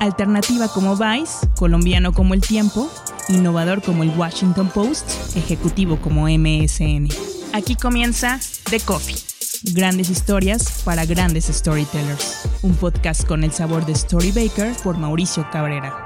Alternativa como Vice, colombiano como El Tiempo, innovador como el Washington Post, ejecutivo como MSN. Aquí comienza The Coffee. Grandes historias para grandes storytellers. Un podcast con el sabor de Storybaker por Mauricio Cabrera.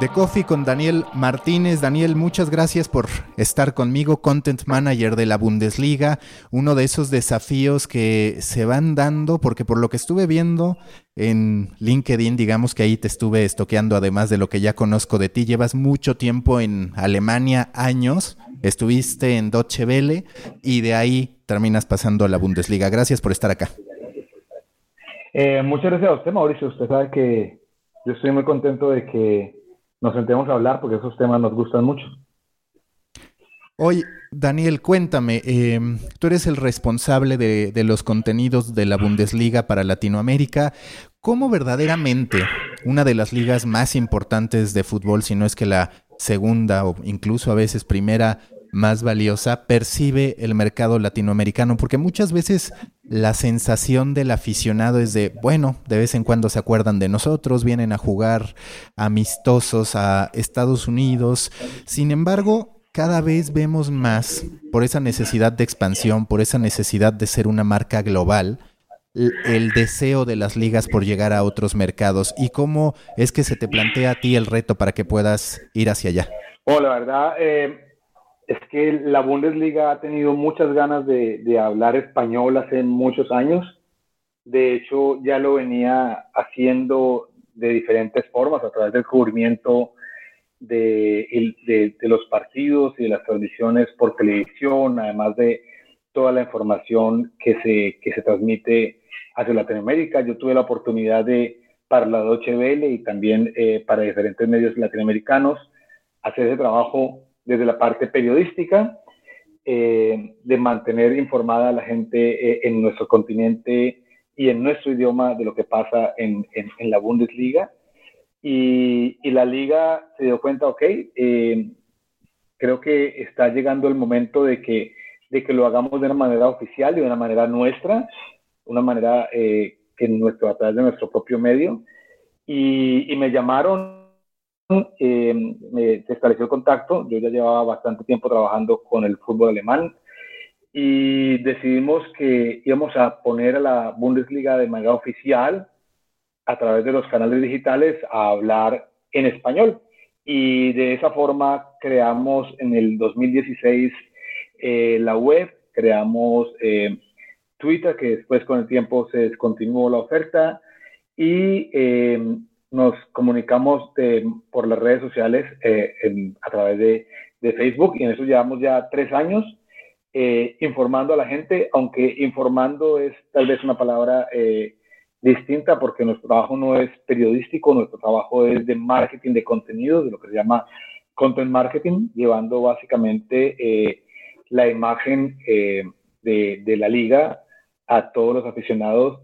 The Coffee con Daniel Martínez. Daniel, muchas gracias por estar conmigo, Content Manager de la Bundesliga. Uno de esos desafíos que se van dando, porque por lo que estuve viendo en LinkedIn, digamos que ahí te estuve estoqueando, además de lo que ya conozco de ti. Llevas mucho tiempo en Alemania, años. Estuviste en Deutsche Welle y de ahí terminas pasando a la Bundesliga. Gracias por estar acá. Eh, muchas gracias a usted, Mauricio. Usted sabe que yo estoy muy contento de que nos sentemos a hablar porque esos temas nos gustan mucho. Oye, Daniel, cuéntame, eh, tú eres el responsable de, de, los contenidos de la Bundesliga para Latinoamérica. ¿Cómo verdaderamente una de las ligas más importantes de fútbol, si no es que la segunda o incluso a veces primera más valiosa percibe el mercado latinoamericano? Porque muchas veces la sensación del aficionado es de, bueno, de vez en cuando se acuerdan de nosotros, vienen a jugar amistosos a Estados Unidos. Sin embargo, cada vez vemos más, por esa necesidad de expansión, por esa necesidad de ser una marca global, el deseo de las ligas por llegar a otros mercados y cómo es que se te plantea a ti el reto para que puedas ir hacia allá. Oh, la verdad, eh, es que la Bundesliga ha tenido muchas ganas de, hablar español hace muchos años. De hecho, ya lo venía haciendo de diferentes formas, a través del cubrimiento de, los partidos y de las transmisiones por televisión, además de toda la información que se, que se transmite hacia Latinoamérica. Yo tuve la oportunidad de, para la Deutsche Welle y también eh, para diferentes medios latinoamericanos, hacer ese trabajo desde la parte periodística, eh, de mantener informada a la gente eh, en nuestro continente y en nuestro idioma de lo que pasa en, en, en la Bundesliga. Y, y, la liga se dio cuenta, ok, eh, creo que está llegando el momento de que, de que lo hagamos de una manera oficial, de una manera nuestra, una manera eh, que nuestro, a través de nuestro propio medio. Y, y me llamaron eh, se estableció el contacto. Yo ya llevaba bastante tiempo trabajando con el fútbol alemán y decidimos que íbamos a poner a la Bundesliga de manera oficial a través de los canales digitales a hablar en español. Y de esa forma creamos en el 2016 eh, la web, creamos eh, Twitter, que después con el tiempo se descontinuó la oferta, y eh, nos comunicamos de, por las redes sociales eh, a través de, Facebook y en eso llevamos ya tres años eh, informando a la gente, aunque informando es tal vez una palabra eh, distinta porque nuestro trabajo no es periodístico, nuestro trabajo es de marketing de contenidos, de lo que se llama content marketing, llevando básicamente eh, la imagen eh, de, la liga a todos los aficionados,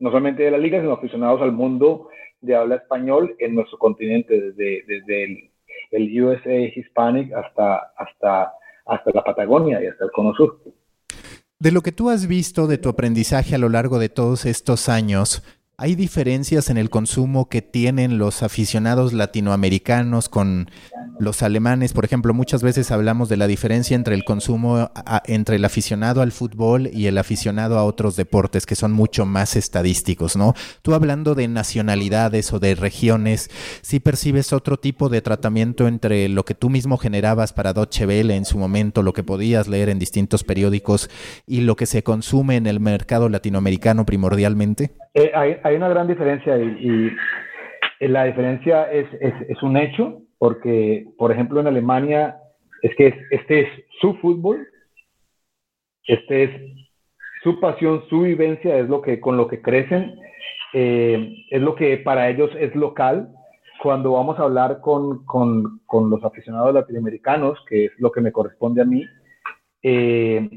no solamente de la liga, sino aficionados al mundo de habla español en nuestro continente, desde, desde el, el, USA Hispanic hasta, hasta, hasta la Patagonia y hasta el Cono Sur. De lo que tú has visto de tu aprendizaje a lo largo de todos estos años, ¿hay diferencias en el consumo que tienen los aficionados latinoamericanos con los alemanes? Por ejemplo, muchas veces hablamos de la diferencia entre el consumo entre el aficionado al fútbol y el aficionado a otros deportes que son mucho más estadísticos, ¿no? Tú hablando de nacionalidades o de regiones, ¿sí percibes otro tipo de tratamiento entre lo que tú mismo generabas para Deutsche Welle en su momento, lo que podías leer en distintos periódicos y lo que se consume en el mercado latinoamericano primordialmente? Eh, hay, hay, una gran diferencia y, y la diferencia es, es un hecho porque, por ejemplo, en Alemania es que es, este es su fútbol Este es su pasión, su vivencia, es lo que con lo que crecen, eh, es lo que para ellos es local. Cuando vamos a hablar con, con, con, los aficionados latinoamericanos, que es lo que me corresponde a mí, eh,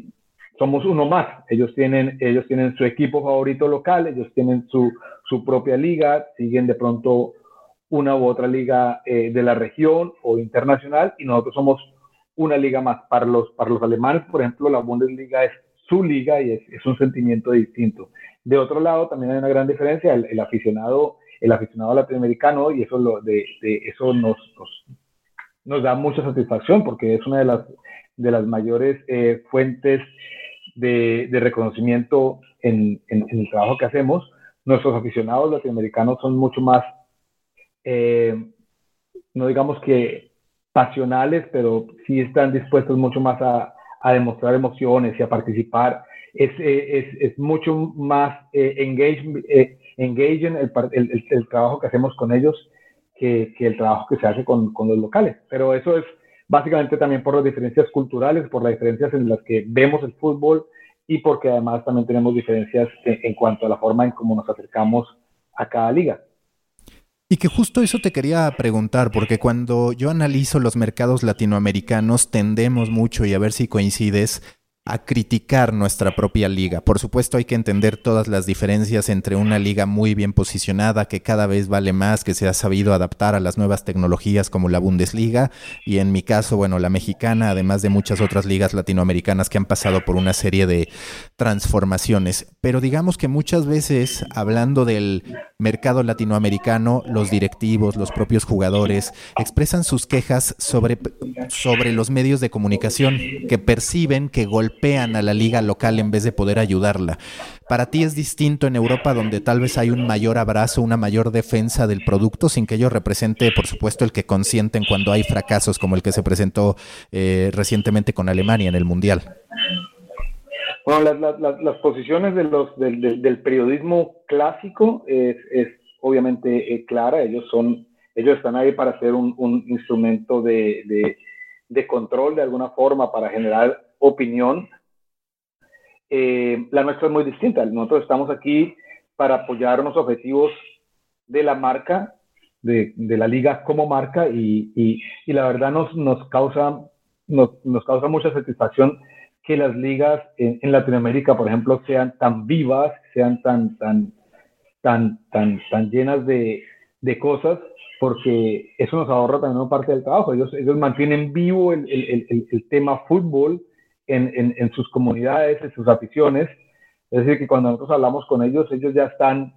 somos uno más. Ellos tienen, ellos tienen su equipo favorito local, ellos tienen su, su propia liga, siguen de pronto una u otra liga eh, de la región o internacional y nosotros somos una liga más. Para los, para los alemanes, por ejemplo, la Bundesliga es su liga y es, es un sentimiento distinto. De otro lado, también hay una gran diferencia, el, aficionado el aficionado latinoamericano y eso, lo, de, eso nos, nos, nos, da mucha satisfacción porque es una de las, de las mayores eh, fuentes de, de reconocimiento en, en, en, el trabajo que hacemos. Nuestros aficionados latinoamericanos son mucho más, eh, no digamos que pasionales, pero sí están dispuestos mucho más a, demostrar emociones y a participar. Es, eh, es, es mucho más eh, engage, eh, engaging el, trabajo que hacemos con ellos que, el trabajo que se hace con, con, los locales. Pero eso es básicamente también por las diferencias culturales, por las diferencias en las que vemos el fútbol y porque además también tenemos diferencias en, en cuanto a la forma en cómo nos acercamos a cada liga. Y que justo eso te quería preguntar, porque cuando yo analizo los mercados latinoamericanos tendemos mucho, y a ver si coincides, a criticar nuestra propia liga. Por supuesto hay que entender todas las diferencias entre una liga muy bien posicionada, que cada vez vale más, que se ha sabido adaptar a las nuevas tecnologías como la Bundesliga, y en mi caso, bueno, la mexicana, además de muchas otras ligas latinoamericanas que han pasado por una serie de transformaciones. Pero digamos que muchas veces, hablando del mercado latinoamericano, los directivos, los propios jugadores, expresan sus quejas sobre, sobre los medios de comunicación, que perciben que golpean golpean a la liga local en vez de poder ayudarla. Para ti es distinto en Europa donde tal vez hay un mayor abrazo, una mayor defensa del producto sin que ello represente, por supuesto, el que consienten cuando hay fracasos como el que se presentó eh, recientemente con Alemania en el Mundial. Bueno, las, las, posiciones de los, del, del, del periodismo clásico es, es obviamente eh, clara. Ellos son, ellos están ahí para ser un, un instrumento de, de, de, control de alguna forma, para generar opinión. Eh, la nuestra es muy distinta. Nosotros estamos aquí para apoyar unos objetivos de la marca, de, de la liga como marca, y, y, y la verdad nos, nos, causa, nos, nos, causa mucha satisfacción que las ligas en, en, Latinoamérica, por ejemplo, sean tan vivas, sean tan, tan, tan, tan, tan llenas de, de cosas, porque eso nos ahorra también una parte del trabajo. Ellos, ellos mantienen vivo el, el, el, el tema fútbol, en, en, en, sus comunidades, en sus aficiones. Es decir, que cuando nosotros hablamos con ellos, ellos ya están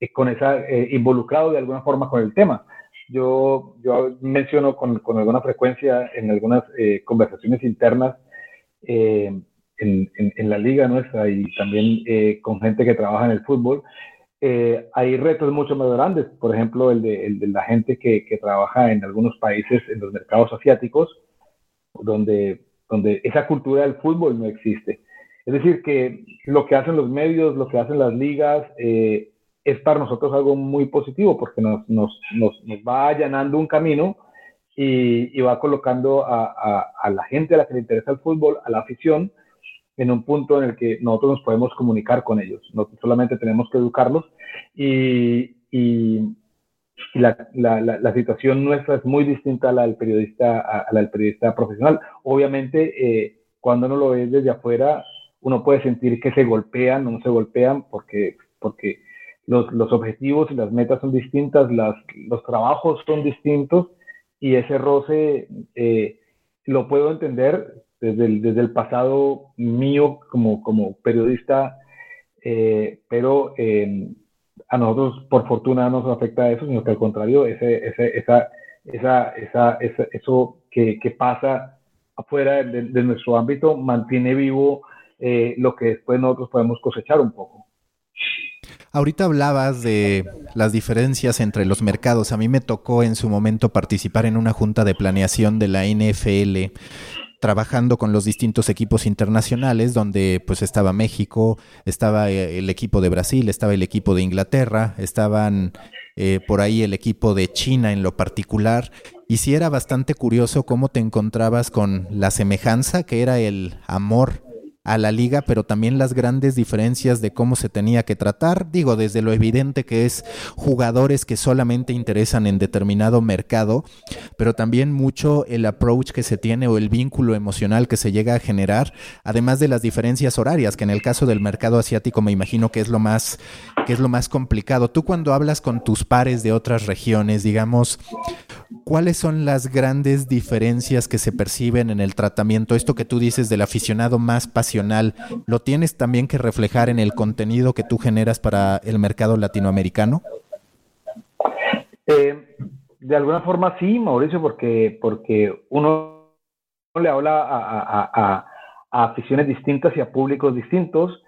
eh, con esa, eh, involucrados de alguna forma con el tema. Yo, yo menciono con, con alguna frecuencia en algunas eh, conversaciones internas eh, en, en, en, la liga nuestra y también eh, con gente que trabaja en el fútbol, hay retos mucho más grandes. Por ejemplo, el de, el de la gente que, que trabaja en algunos países, en los mercados asiáticos, donde donde esa cultura del fútbol no existe. Es decir, que lo que hacen los medios, lo que hacen las ligas, eh, es para nosotros algo muy positivo porque nos, nos, nos, nos va allanando un camino y, y va colocando a, a, la gente a la que le interesa el fútbol, a la afición, en un punto en el que nosotros nos podemos comunicar con ellos. No solamente tenemos que educarlos y, la, la, la, la, situación nuestra es muy distinta a la del periodista, a, a del periodista profesional. Obviamente, eh, cuando uno lo ve desde afuera, uno puede sentir que se golpean o no se golpean porque, porque los, los objetivos y las metas son distintas, las, los trabajos son distintos y ese roce eh, lo puedo entender desde el, desde el pasado mío como, como periodista, eh, pero eh, a nosotros por fortuna no nos afecta eso, sino que al contrario, ese, ese, esa, esa, esa, esa, eso que, que pasa afuera de, nuestro ámbito mantiene vivo eh, lo que después nosotros podemos cosechar un poco. Ahorita hablabas de las diferencias entre los mercados. A mí me tocó en su momento participar en una junta de planeación de la NFL trabajando con los distintos equipos internacionales, donde pues estaba México, estaba eh, el equipo de Brasil, estaba el equipo de Inglaterra, estaban eh, por ahí el equipo de China en lo particular, y sí era bastante curioso cómo te encontrabas con la semejanza que era el amor a la liga, pero también las grandes diferencias de cómo se tenía que tratar. Digo, desde lo evidente que es jugadores que solamente interesan en determinado mercado, pero también mucho el approach que se tiene o el vínculo emocional que se llega a generar, además de las diferencias horarias, que en el caso del mercado asiático me imagino que es lo más, que es lo más complicado. Tú cuando hablas con tus pares de otras regiones, digamos, ¿cuáles son las grandes diferencias que se perciben en el tratamiento? Esto que tú dices del aficionado más pasional, ¿lo tienes también que reflejar en el contenido que tú generas para el mercado latinoamericano? Eh, de alguna forma sí, Mauricio, porque, porque uno le habla a, aficiones distintas y a públicos distintos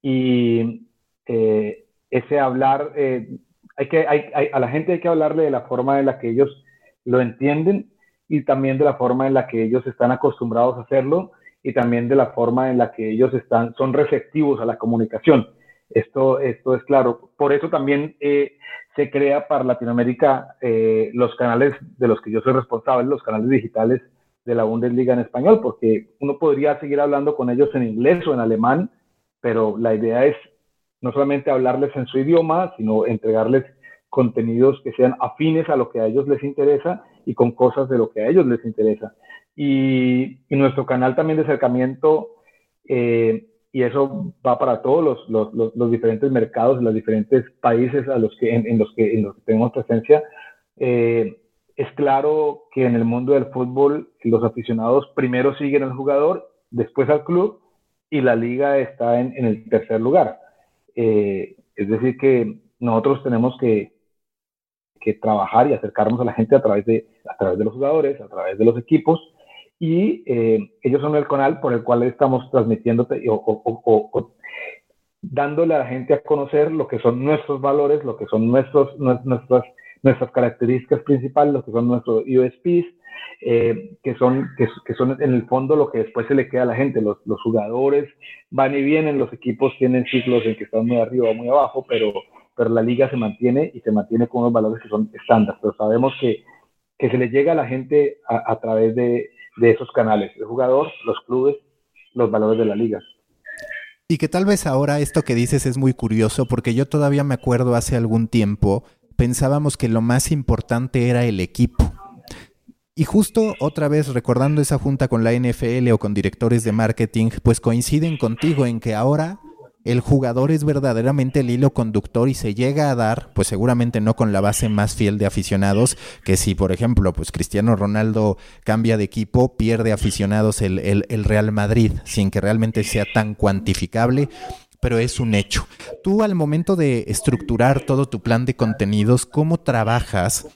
y eh, ese hablar, eh, hay que, a la gente hay que hablarle de la forma en la que ellos lo entienden y también de la forma en la que ellos están acostumbrados a hacerlo y también de la forma en la que ellos están, son receptivos a la comunicación. Esto, esto es claro. Por eso también eh, se crea para Latinoamérica eh, los canales de los que yo soy responsable, los canales digitales de la Bundesliga en español, porque uno podría seguir hablando con ellos en inglés o en alemán, pero la idea es no solamente hablarles en su idioma, sino entregarles contenidos que sean afines a lo que a ellos les interesa y con cosas de lo que a ellos les interesa. Y, nuestro canal también de acercamiento, eh, y eso va para todos los, los, los, diferentes mercados, los diferentes países a los que, en, los, que, en los que tenemos presencia, eh, es claro que en el mundo del fútbol los aficionados primero siguen al jugador, después al club y la liga está en, en el tercer lugar. Eh, es decir, que nosotros tenemos que, que, trabajar y acercarnos a la gente a través, de, a través de los jugadores, a través de los equipos, y eh, ellos son el canal por el cual estamos transmitiendo o, dándole a la gente a conocer lo que son nuestros valores, lo que son nuestros, nuestras, nuestras características principales, lo que son nuestros USPs, eh, que, son, que, son en el fondo lo que después se le queda a la gente. Los, los, jugadores van y vienen, los equipos tienen ciclos en que están muy arriba o muy abajo, pero, pero la liga se mantiene y se mantiene con unos valores que son estándar. Pero sabemos que, que se le llega a la gente a, a través de, de esos canales, el jugador, los clubes, los valores de la liga. Y que tal vez ahora esto que dices es muy curioso porque yo todavía me acuerdo hace algún tiempo pensábamos que lo más importante era el equipo. Y justo otra vez recordando esa junta con la NFL o con directores de marketing, pues coinciden contigo en que ahora el jugador es verdaderamente el hilo conductor y se llega a dar, pues seguramente no con la base más fiel de aficionados, que si por ejemplo, pues Cristiano Ronaldo cambia de equipo, pierde aficionados el, el, el Real Madrid, sin que realmente sea tan cuantificable pero es un hecho. Tú al momento de estructurar todo tu plan de contenidos, ¿cómo trabajas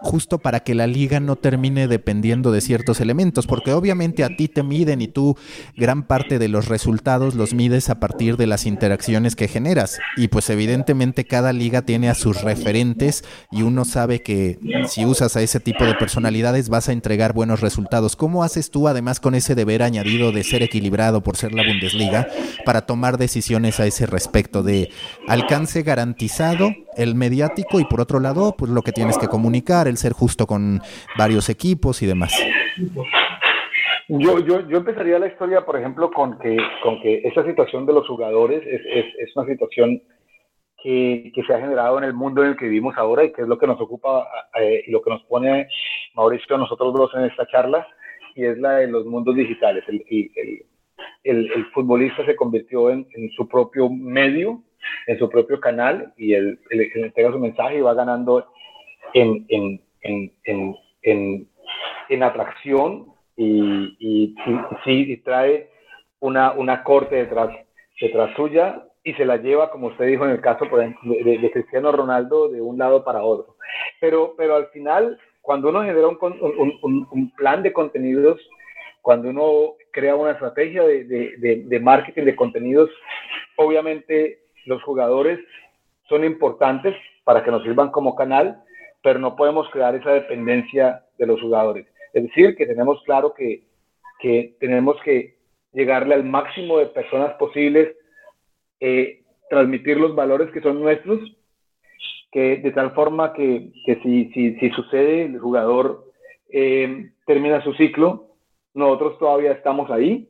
justo para que la liga no termine dependiendo de ciertos elementos, porque obviamente a ti te miden y tú gran parte de los resultados los mides a partir de las interacciones que generas. Y pues evidentemente cada liga tiene a sus referentes y uno sabe que si usas a ese tipo de personalidades vas a entregar buenos resultados. ¿Cómo haces tú además con ese deber añadido de ser equilibrado por ser la Bundesliga para tomar decisiones a ese respecto de alcance garantizado, el mediático y por otro lado pues lo que tienes que comunicar? el ser justo con varios equipos y demás? Yo, yo, yo empezaría la historia, por ejemplo, con que, con que esta situación de los jugadores es, es, es una situación que, que, se ha generado en el mundo en el que vivimos ahora y que es lo que nos ocupa eh, y lo que nos pone Mauricio a nosotros dos en esta charla, y es la de los mundos digitales. El, el, el, el futbolista se convirtió en, en, su propio medio, en su propio canal, y él, entrega su mensaje y va ganando en, en, en, en, en atracción y, y, y, trae una, una corte detrás, detrás suya y se la lleva, como usted dijo en el caso por ejemplo, de, Cristiano Ronaldo, de un lado para otro. Pero, pero al final, cuando uno genera un, un, un plan de contenidos, cuando uno crea una estrategia de, de, de, marketing de contenidos, obviamente los jugadores son importantes para que nos sirvan como canal, pero no podemos crear esa dependencia de los jugadores. Es decir, que tenemos claro que, que tenemos que llegarle al máximo de personas posibles, eh, transmitir los valores que son nuestros, que de tal forma que, que si, si, si, sucede, el jugador eh, termina su ciclo, nosotros todavía estamos ahí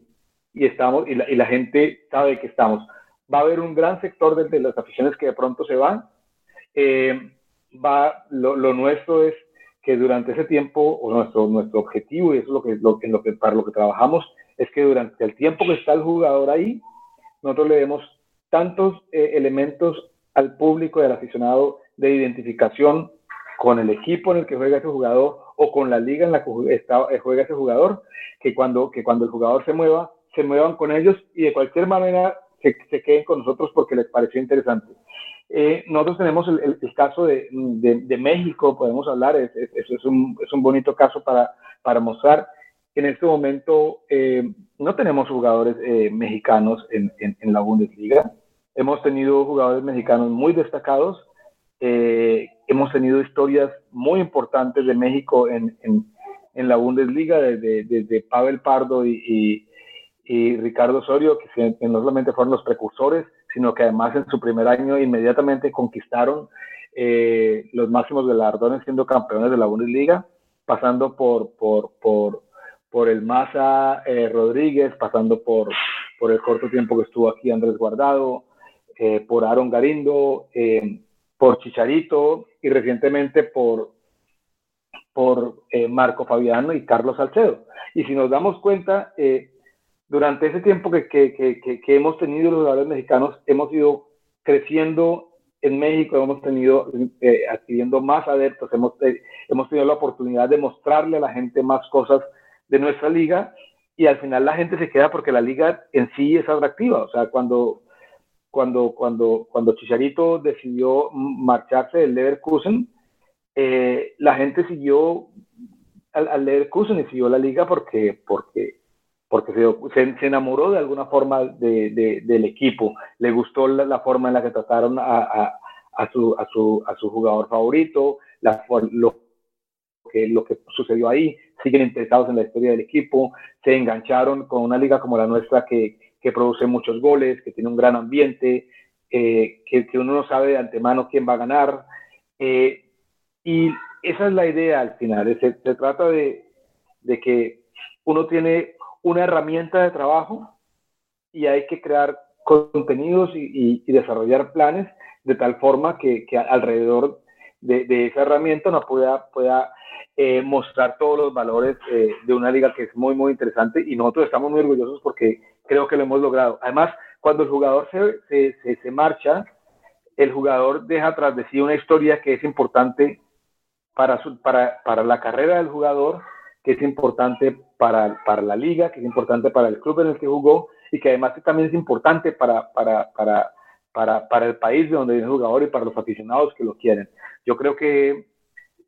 y estamos y la, gente sabe que estamos. Va a haber un gran sector de, las aficiones que de pronto se van. Eh, va, lo, nuestro es que durante ese tiempo, o nuestro, nuestro objetivo, y eso es lo que, lo, en lo que, para lo que trabajamos, es que durante el tiempo que está el jugador ahí, nosotros le demos tantos eh, elementos al público y al aficionado de identificación con el equipo en el que juega ese jugador o con la liga en la que eh, juega ese jugador, que cuando, que cuando el jugador se mueva, se muevan con ellos y de cualquier manera se, se queden con nosotros porque les pareció interesante. Eh, nosotros tenemos el, el, caso de, de, México, podemos hablar, es, es, es, un, es un bonito caso para, para mostrar. En este momento eh, no tenemos jugadores eh, mexicanos en, en, en, la Bundesliga. Hemos tenido jugadores mexicanos muy destacados. hemos tenido historias muy importantes de México en, en la Bundesliga, desde, desde Pavel Pardo y, y, y Ricardo Osorio, que, no solamente fueron los precursores, sino que además en su primer año inmediatamente conquistaron eh, los máximos galardones siendo campeones de la Bundesliga, pasando por, por, por, por el Maza eh, Rodríguez, pasando por, por el corto tiempo que estuvo aquí Andrés Guardado, eh, por Aaron Garindo, por Chicharito y recientemente por, por Marco Fabiano y Carlos Salcedo. Y si nos damos cuenta, durante ese tiempo que, que, que, que, hemos tenido los jugadores mexicanos, hemos ido creciendo en México, hemos tenido eh, adquiriendo más adeptos, hemos, eh, hemos tenido la oportunidad de mostrarle a la gente más cosas de nuestra liga y al final la gente se queda porque la liga en sí es atractiva. O sea, cuando, cuando, cuando, cuando Chicharito decidió marcharse del Leverkusen, eh, la gente siguió al, al Leverkusen y siguió la liga porque, porque porque se, se, enamoró de alguna forma de, de, del equipo, le gustó la, la, forma en la que trataron a, a, a, su, a, su, su jugador favorito, la, lo, que, lo que sucedió ahí, siguen interesados en la historia del equipo, se engancharon con una liga como la nuestra que, que produce muchos goles, que tiene un gran ambiente, eh, que, que, uno no sabe de antemano quién va a ganar. Eh, y esa es la idea al final, se, se trata de, de que uno tiene una herramienta de trabajo y hay que crear contenidos y, desarrollar planes de tal forma que, alrededor de, esa herramienta uno pueda, pueda eh, mostrar todos los valores eh, de una liga que es muy, muy interesante y nosotros estamos muy orgullosos porque creo que lo hemos logrado. Además, cuando el jugador se, se, se marcha, el jugador deja tras de sí una historia que es importante para, su, para, para la carrera del jugador es importante para, para, la liga, que es importante para el club en el que jugó y que además también es importante para, para, para, para, para el país de donde viene el jugador y para los aficionados que lo quieren. Yo creo que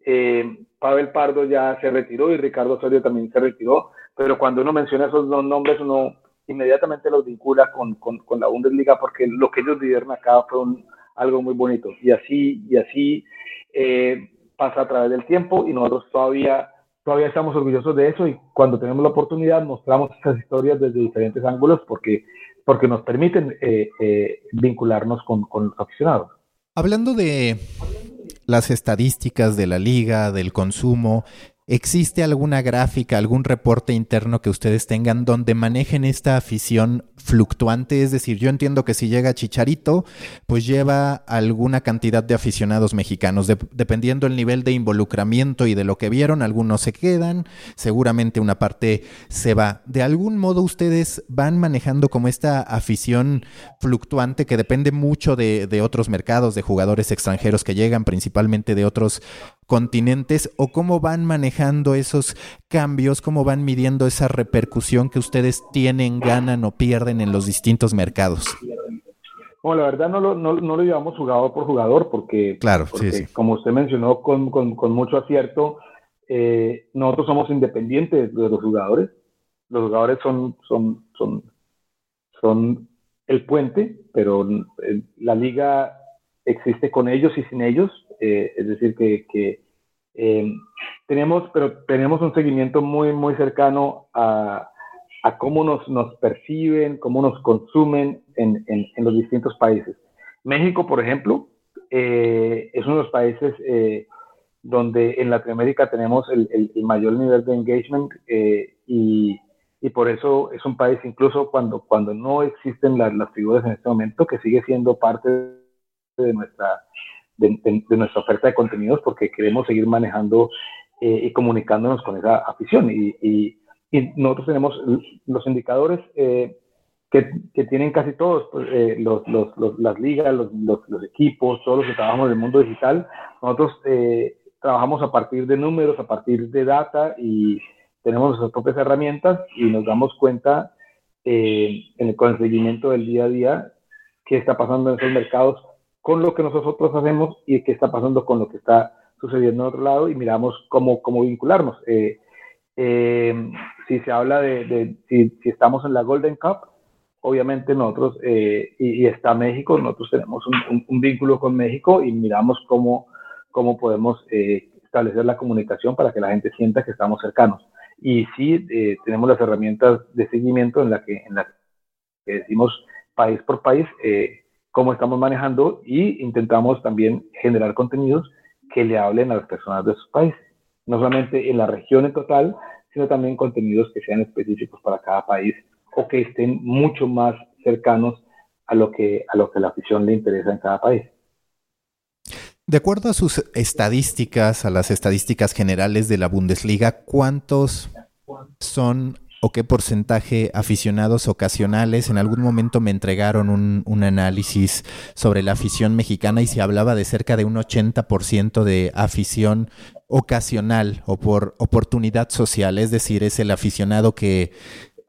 eh, Pavel Pardo ya se retiró y Ricardo Osorio también se retiró, pero cuando uno menciona esos dos nombres, uno inmediatamente los vincula con, con, con la Bundesliga porque lo que ellos vivieron acá fue un, algo muy bonito. Y así, y así eh, pasa a través del tiempo y nosotros todavía todavía estamos orgullosos de eso y cuando tenemos la oportunidad mostramos estas historias desde diferentes ángulos porque, porque nos permiten eh, eh, vincularnos con, con los aficionados. Hablando de las estadísticas de la liga, del consumo, ¿Existe alguna gráfica, algún reporte interno que ustedes tengan donde manejen esta afición fluctuante? Es decir, yo entiendo que si llega Chicharito, pues lleva alguna cantidad de aficionados mexicanos. dependiendo el nivel de involucramiento y de lo que vieron, algunos se quedan, seguramente una parte se va. ¿De algún modo ustedes van manejando como esta afición fluctuante que depende mucho de, de otros mercados, de jugadores extranjeros que llegan, principalmente de otros continentes o cómo van manejando esos cambios, cómo van midiendo esa repercusión que ustedes tienen, ganan o pierden en los distintos mercados? Bueno, la verdad no lo, no, lo llevamos jugador por jugador porque, claro, como usted mencionó con, con, con mucho acierto, eh, nosotros somos independientes de los jugadores. Los jugadores son, son, son, son el puente, pero eh, la liga existe con ellos y sin ellos. Eh, es decir, que, eh, tenemos, pero tenemos un seguimiento muy, muy cercano a, cómo nos, nos, perciben, cómo nos consumen en, en, los distintos países. México, por ejemplo, eh, es uno de los países donde en Latinoamérica tenemos el, mayor nivel de engagement y, y por eso es un país, incluso cuando, cuando no existen las, las figuras en este momento, que sigue siendo parte de nuestra, de, nuestra oferta de contenidos porque queremos seguir manejando eh, y comunicándonos con esa afición. Y, y, nosotros tenemos los indicadores eh, que, que, tienen casi todos, pues, eh, los, los, las ligas, los, los, equipos, todos los que trabajamos en el mundo digital. Nosotros trabajamos a partir de números, a parir de data y tenemos nuestras propias herramientas y nos damos cuenta en el, con el seguimiento del día a día qué está pasando en esos mercados con lo que nosotros hacemos y qué está pasando con lo que está sucediendo en otro lado y miramos cómo, cómo vincularnos. Eh, eh, si se habla de, si, estamos en la Golden Cup, obviamente nosotros, eh, y, está México, nosotros tenemos un, vínculo con México y miramos cómo, cómo podemos establecer la comunicación para que la gente sienta que estamos cercanos. Y sí, tenemos las herramientas de seguimiento en la que, en la que decimos país por país, cómo estamos manejando y intentamos también generar contenidos que le hablen a las personas de sus países, no solamente en la región en total, sino también contenidos que sean específicos para cada país o que estén mucho más cercanos a lo que a lo que la afición le interesa en cada país. De acuerdo a sus estadísticas, a las estadísticas generales de la Bundesliga, ¿cuántos son o qué porcentaje aficionados ocasionales. En algún momento me entregaron un, un, análisis sobre la afición mexicana y se hablaba de cerca de un 80% de afición ocasional o por oportunidad social, es decir, es el aficionado que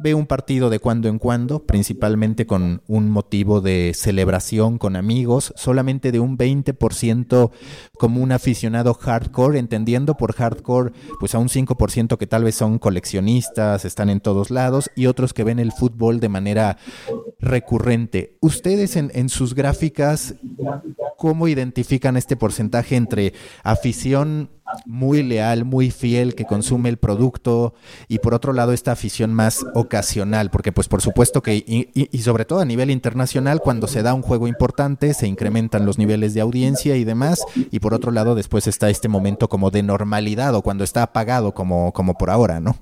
ve un partido de cuando en cuando, principalmente con un motivo de celebración con amigos, solamente de un 20% como un aficionado hardcore, entendiendo por hardcore pues a un 5% que tal vez son coleccionistas, están en todos lados, y otros que ven el fútbol de manera recurrente. Ustedes en, en sus gráficas, ¿cómo identifican este porcentaje entre afición muy leal, muy fiel, que consume el producto y por otro lado esta afición más ocasional, porque pues por supuesto que y, sobre todo a nivel internacional cuando se da un juego importante se incrementan los niveles de audiencia y demás y por otro lado después está este momento como de normalidad o cuando está apagado como, como por ahora, ¿no?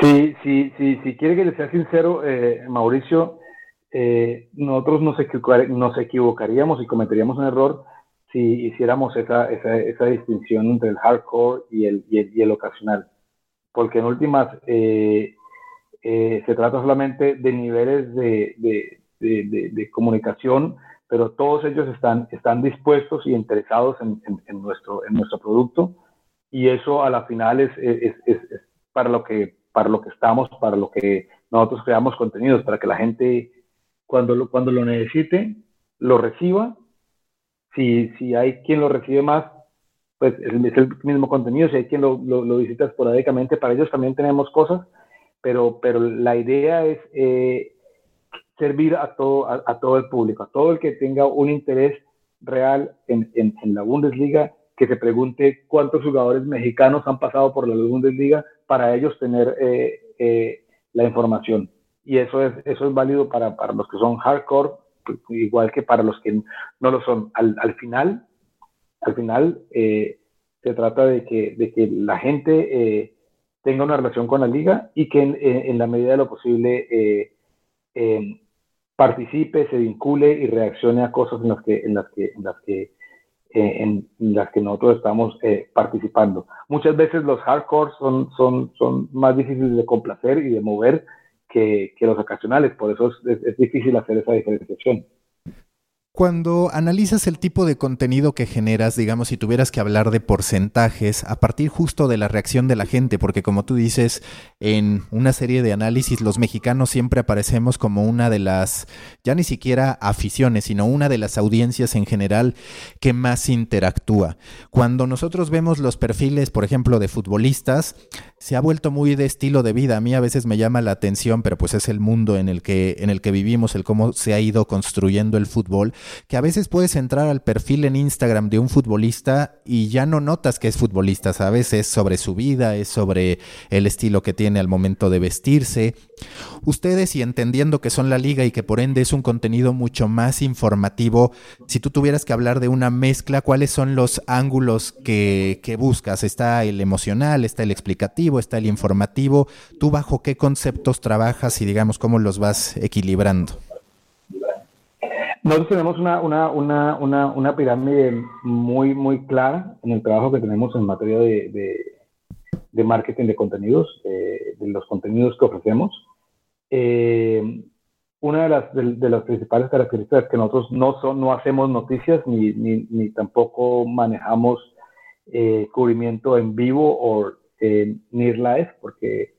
Sí, sí, sí, si quiere que le sea sincero, eh, Mauricio, eh, nosotros nos, nos equivocaríamos y cometeríamos un error si hiciéramos esa, esa, esa distinción entre el hardcore y el, y el, ocasional. Porque en últimas eh, eh, se trata solamente de niveles de, de, de, comunicación, pero todos ellos están, están dispuestos y interesados en, en, nuestro, en nuestro producto y eso a la final es, es, es, para, lo que, para lo que estamos, para lo que nosotros creamos contenidos, para que la gente cuando lo, cuando lo necesite lo reciba si, si hay quien lo recibe más, pues es el mismo contenido, si hay quien lo, lo, visita esporádicamente, para ellos también tenemos cosas, pero, pero la idea es eh, servir a todo, a, todo el público, a todo el que tenga un interés real en, en, la Bundesliga, que se pregunte cuántos jugadores mexicanos han pasado por la Bundesliga para ellos tener eh, eh, la información. Y eso es, eso es válido para, para los que son hardcore, igual que para los que no lo son. Al, al final, al final eh, se trata de que, de que la gente eh, tenga una relación con la liga y que en, la medida de lo posible eh, participe, se vincule y reaccione a cosas en las que, en las que, en las que, en las que nosotros estamos participando. Muchas veces los hardcore son, son, son más difíciles de complacer y de mover que, los ocasionales, por eso es difícil hacer esa diferenciación. Cuando analizas el tipo de contenido que generas, digamos, si tuvieras que hablar de porcentajes, a partir justo de la reacción de la gente, porque como tú dices, en una serie de análisis los mexicanos siempre aparecemos como una de las, ya ni siquiera aficiones, sino una de las audiencias en general que más interactúa. Cuando nosotros vemos los perfiles, por ejemplo, de futbolistas, se ha vuelto muy de estilo de vida. A mí a veces me llama la atención, pero pues es el mundo en el que, en el que vivimos, el cómo se ha ido construyendo el fútbol que a veces puedes entrar al perfil en Instagram de un futbolista y ya no notas que es futbolista, ¿sabes? Es sobre su vida, es sobre el estilo que tiene al momento de vestirse. Ustedes, y entendiendo que son la liga y que por ende es un contenido mucho más informativo, si tú tuvieras que hablar de una mezcla, ¿cuáles son los ángulos que, que buscas? Está el emocional, está el explicativo está el informativo. ¿Tú bajo qué conceptos trabajas y digamos cómo los vas equilibrando? Nosotros tenemos una, una, una, una, pirámide muy, muy clara en el trabajo que tenemos en materia de, de, marketing de contenidos, de los contenidos que ofrecemos. Eh, una de las, de, las principales características que nosotros no, son, no hacemos noticias ni, ni, ni tampoco manejamos eh, cubrimiento en vivo o en near live, porque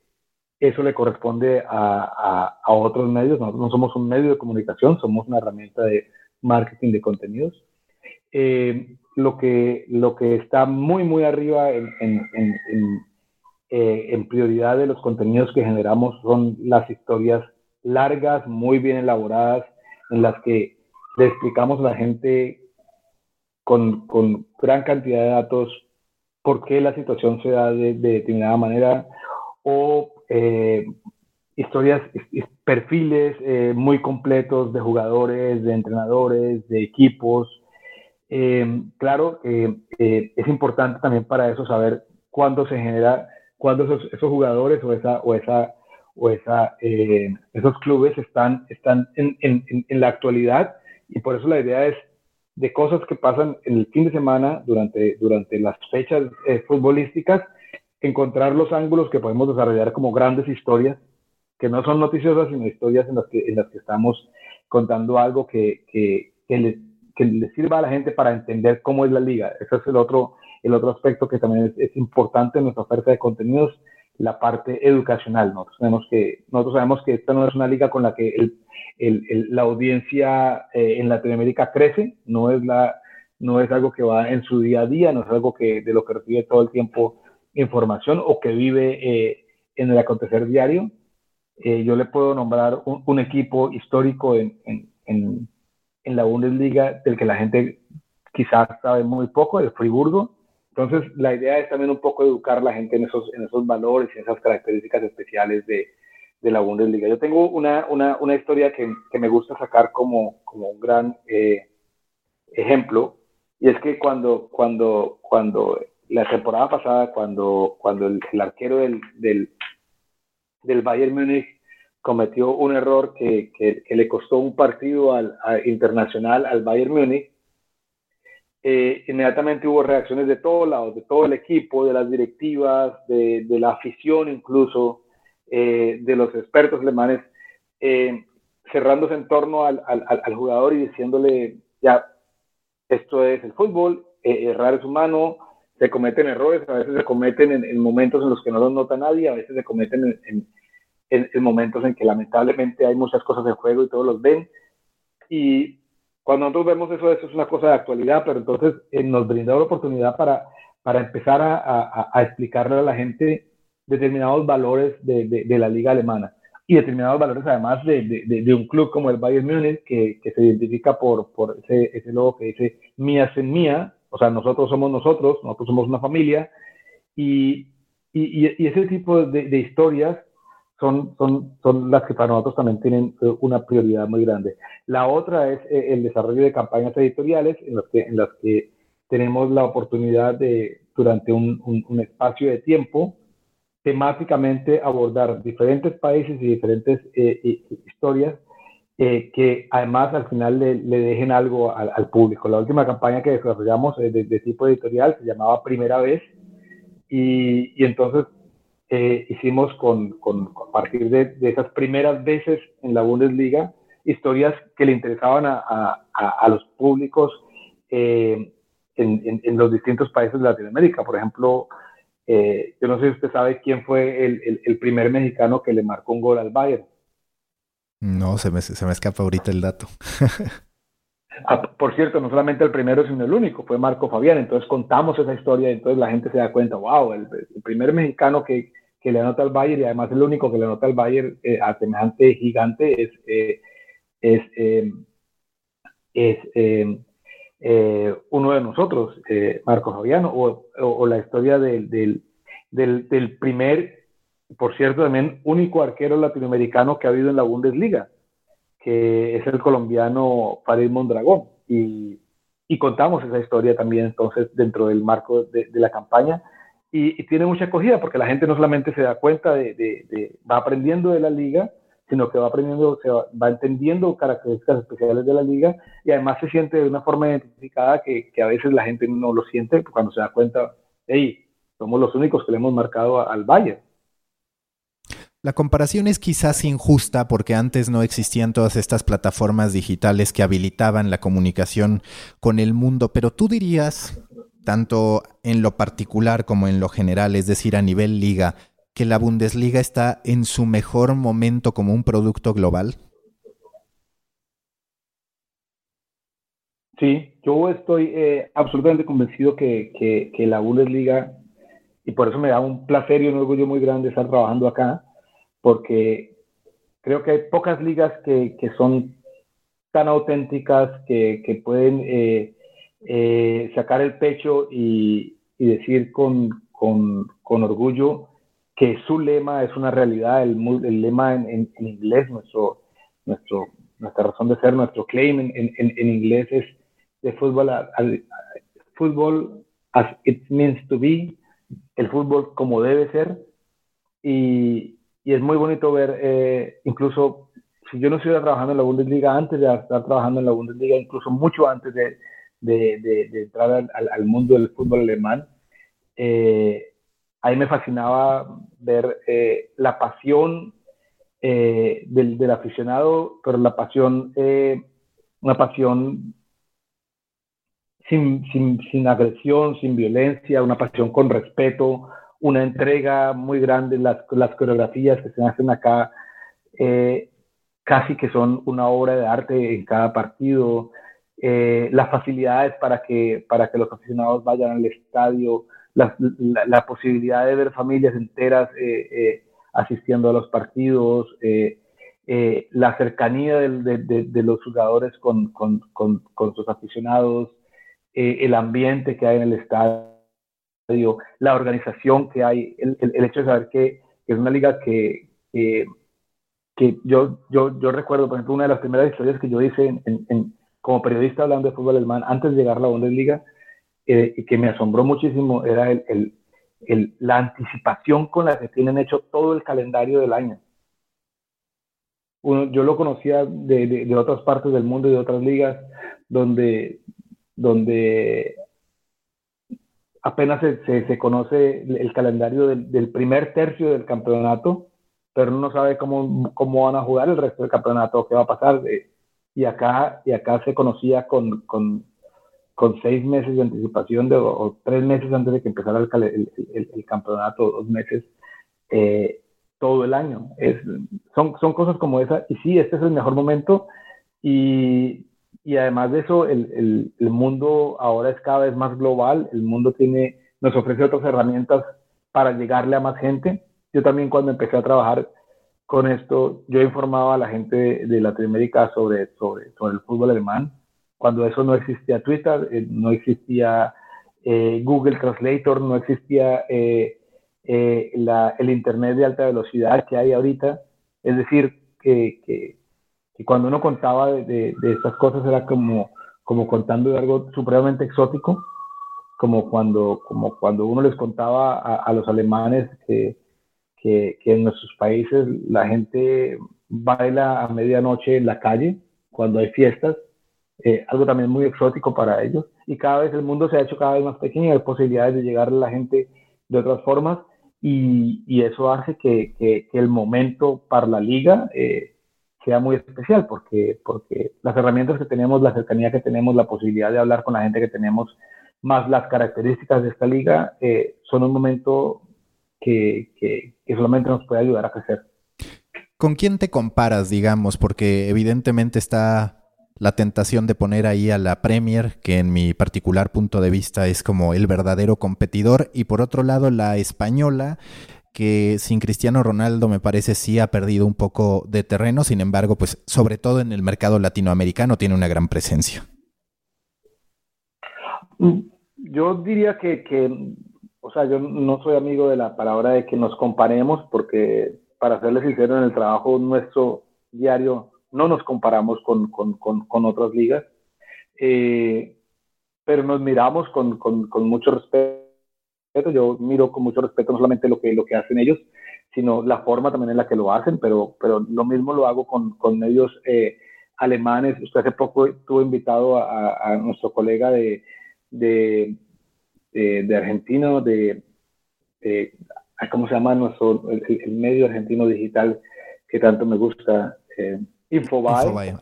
eso le corresponde a, a, otros medios. Nosotros no somos un medio de comunicación, somos una herramienta de marketing de contenidos. Eh, lo, que, lo que está muy, muy arriba en, en, en, eh, en prioridad de los contenidos que generamos son las historias largas, muy bien elaboradas, en las que le explicamos a la gente con, con gran cantidad de datos por qué la situación se da de, determinada manera o eh, historias, perfiles eh, muy completos de jugadores, de entrenadores, de equipos. Eh, claro, es importante también para eso saber cuándo se genera, cuándo esos, jugadores o esa, o esa o esa, eh, esos clubes están, están en, en, la actualidad y por eso la idea es de cosas que pasan en el fin de semana durante, durante las fechas eh, futbolísticas, encontrar los ángulos que podemos desarrollar como grandes historias, que no son noticiosas, sino historias en las que, en las que estamos contando algo que, que, que, le, sirva a la gente para entender cómo es la liga. Ese es el otro, el otro aspecto que también es, es importante en nuestra oferta de contenidos la parte educacional. Nosotros, tenemos que, nosotros sabemos que esta no es una liga con la que la audiencia eh, en Latinoamérica crece, no es, la, no es algo que va en su día a día, no es algo que, de lo que recibe todo el tiempo información o que vive eh, en el acontecer diario. Eh, yo le puedo nombrar un, un equipo histórico en, en, en, en, la Bundesliga del que la gente quizás sabe muy poco, el Friburgo, entonces, la idea es también un poco educar a la gente en esos, en esos valores y esas características especiales de, la Bundesliga. Yo tengo una, una, una historia que, que, me gusta sacar como, como un gran eh, ejemplo, y es que cuando, cuando, cuando la temporada pasada, cuando, cuando el, arquero del, del, del, Bayern Múnich cometió un error que, que, le costó un partido al, internacional al Bayern Múnich, eh, inmediatamente hubo reacciones de todos lados, de todo el equipo, de las directivas, de, de la afición incluso, eh, de los expertos alemanes, eh, cerrándose en torno al, al, al, jugador y diciéndole, ya, esto es el fútbol, errar es humano, se cometen errores, a veces se cometen en, en, momentos en los que no los nota nadie, a veces se cometen en, en, en momentos en que lamentablemente hay muchas cosas en juego y todos los ven. Y cuando nosotros vemos eso, eso es una cosa de actualidad, pero entonces eh, nos brinda la oportunidad para, para empezar a, a, a, explicarle a la gente determinados valores de, de, de, la liga alemana. Y determinados valores además de, de un club como el Bayern Múnich que, que, se identifica por, por ese, ese logo que dice mía en mía, o sea, nosotros somos nosotros, nosotros somos una familia. Y, y, y ese tipo de, historias son, son, son las que para nosotros también tienen eh, una prioridad muy grande. La otra es eh, el desarrollo de campañas editoriales en las que, en las que tenemos la oportunidad de, durante un, un, espacio de tiempo, temáticamente abordar diferentes países y diferentes eh, historias eh, que además al final le, le dejen algo al, al, público. La última campaña que desarrollamos de, de, tipo editorial se llamaba Primera Vez y, y entonces eh, hicimos con, con, a partir de, de, esas primeras veces en la Bundesliga historias que le interesaban a, a, a los públicos eh, en, en, los distintos países de Latinoamérica. Por ejemplo, eh, yo no sé si usted sabe quién fue el, el, el, primer mexicano que le marcó un gol al Bayern. No, se me, se me escapa ahorita el dato. ah, por cierto, no solamente el primero, sino el único, fue Marco Fabián. Entonces contamos esa historia y entonces la gente se da cuenta, wow, el, primer mexicano que, que le anota al Bayern y además el único que le anota al Bayern eh, a semejante gigante es, eh, es, eh, es eh, uno de nosotros, Marco Fabiano, o, o, o, la historia del, del, del, del, primer, por cierto, también único arquero latinoamericano que ha habido en la Bundesliga, que es el colombiano Farid Mondragón. Y, y contamos esa historia también entonces dentro del marco de, de la campaña y, tiene mucha acogida porque la gente no solamente se da cuenta de, va aprendiendo de la liga, sino que va aprendiendo, se va, entendiendo características especiales de la liga y además se siente de una forma identificada que, a veces la gente no lo siente cuando se da cuenta, hey, somos los únicos que le hemos marcado al Valle. La comparación es quizás injusta porque antes no existían todas estas plataformas digitales que habilitaban la comunicación con el mundo, pero tú dirías, tanto en lo particular como en lo general, es decir, a nivel liga, que la Bundesliga está en su mejor momento como un producto global? Sí, yo estoy eh, absolutamente convencido que, que, la Bundesliga, y por eso me da un placer y un orgullo muy grande estar trabajando acá, porque creo que hay pocas ligas que, son tan auténticas que, pueden eh, eh, sacar el pecho y, decir con, orgullo que su lema es una realidad, el, lema en, inglés, nuestro, nuestro, nuestra razón de ser, nuestro claim en, inglés es de fútbol, fútbol as it means to be, el fútbol como debe ser. Y, y es muy bonito ver, eh, incluso si yo no estuviera trabajando en la Bundesliga antes de estar trabajando en la Bundesliga, incluso mucho antes de, de, de, entrar al, mundo del fútbol alemán, eh, ahí me fascinaba ver eh, la pasión del, del, aficionado, pero la pasión, una pasión sin, sin, sin agresión, sin violencia, una pasión con respeto, una entrega muy grande, las, las coreografías que se hacen acá, eh, casi que son una obra de arte en cada partido, eh, las facilidades para que, para que los aficionados vayan al estadio, la, posibilidad de ver familias enteras eh, asistiendo a los partidos, la cercanía de, los jugadores con, con, con sus aficionados, el ambiente que hay en el estadio la organización que hay, el, hecho de saber que, es una liga que, que, yo, yo, yo recuerdo, por ejemplo, una de las primeras historias que yo hice como periodista hablando de fútbol alemán antes de llegar a la Bundesliga, eh, y que me asombró muchísimo, era el, el, la anticipación con la que tienen hecho todo el calendario del año. yo lo conocía de, de, de, otras partes del mundo y de otras ligas, donde, donde apenas se, se, conoce el calendario del, primer tercio del campeonato, pero no sabe cómo, cómo van a jugar el resto del campeonato, qué va a pasar. Eh, y acá, y acá se conocía con, con, con seis meses de anticipación o, tres meses antes de que empezara el, el, el, campeonato, dos meses, eh, todo el año. Son, son cosas como esa. Y sí, este es el mejor momento. Y y además de eso, el, el, mundo ahora es cada vez más global, el mundo tiene, nos ofrece otras herramientas para llegarle a más gente. Yo también cuando empecé a trabajar con esto, yo informaba a la gente de Latinoamérica sobre, sobre, sobre el fútbol alemán. Cuando eso no existía Twitter, eh, no existía eh, Google Translator, no existía eh, la, el Internet de alta velocidad que hay ahorita. Es decir, que y cuando uno contaba de, de, estas cosas era como, como contando de algo supremamente exótico, como cuando, como cuando uno les contaba a, los alemanes que, que, en nuestros países la gente baila a medianoche en la calle cuando hay fiestas, eh, algo también muy exótico para ellos. Y cada vez el mundo se ha hecho cada vez más pequeño, hay posibilidades de llegar a la gente de otras formas y, y eso hace que, que, el momento para la liga eh, sea muy especial porque, porque las herramientas que tenemos, la cercanía que tenemos, la posibilidad de hablar con la gente que tenemos, más las características de esta liga, eh, son un momento que, que, solamente nos puede ayudar a crecer. ¿Con quién te comparas, digamos? Porque evidentemente está la tentación de poner ahí a la Premier, que en mi particular punto de vista es como el verdadero competidor, y por otro lado la española, que sin Cristiano Ronaldo me parece sí ha perdido un poco de terreno, sin embargo, pues sobre todo en el mercado latinoamericano tiene una gran presencia. Mm, yo diría que, o sea, yo no soy amigo de la palabra de que nos comparemos, porque para serles sincero, en el trabajo nuestro diario no nos comparamos con, con, con, otras ligas, eh, pero nos miramos con, con mucho respeto respeto, yo miro con mucho respeto no solamente lo que, lo que hacen ellos, sino la forma también en la que lo hacen, pero, pero lo mismo lo hago con, con medios eh, alemanes. Usted hace poco estuvo invitado a, nuestro colega de, de, de, argentino, de, ¿cómo se llama nuestro, el, medio argentino digital que tanto me gusta? Eh, Infobae.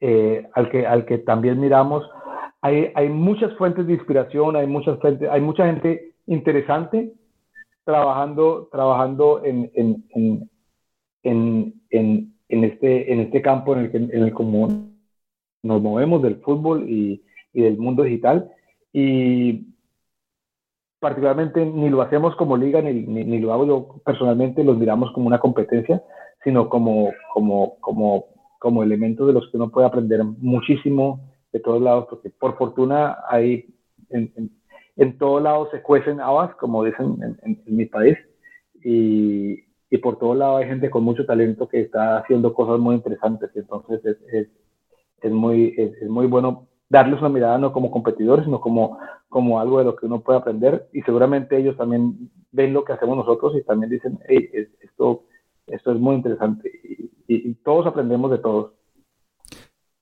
Eh, al, que, al que también miramos. Hay, hay muchas fuentes de inspiración, hay muchas fuentes, hay mucha gente interesante trabajando, trabajando en, en, en, en, en este, en este campo en el que en el como nos movemos del fútbol y, y del mundo digital. Y particularmente ni lo hacemos como liga, ni, ni, lo hago yo personalmente, los miramos como una competencia, sino como, como, como, como elementos de los que uno puede aprender muchísimo de todos lados, porque por fortuna hay en, en todos lados se cuecen habas, como dicen en, mi país, y, y, por todos lados hay gente con mucho talento que está haciendo cosas muy interesantes, entonces es, es, es muy, es, muy bueno darles una mirada no como competidores, sino como, como algo de lo que uno puede aprender, y seguramente ellos también ven lo que hacemos nosotros y también dicen, hey, esto, esto es muy interesante, y todos aprendemos de todos.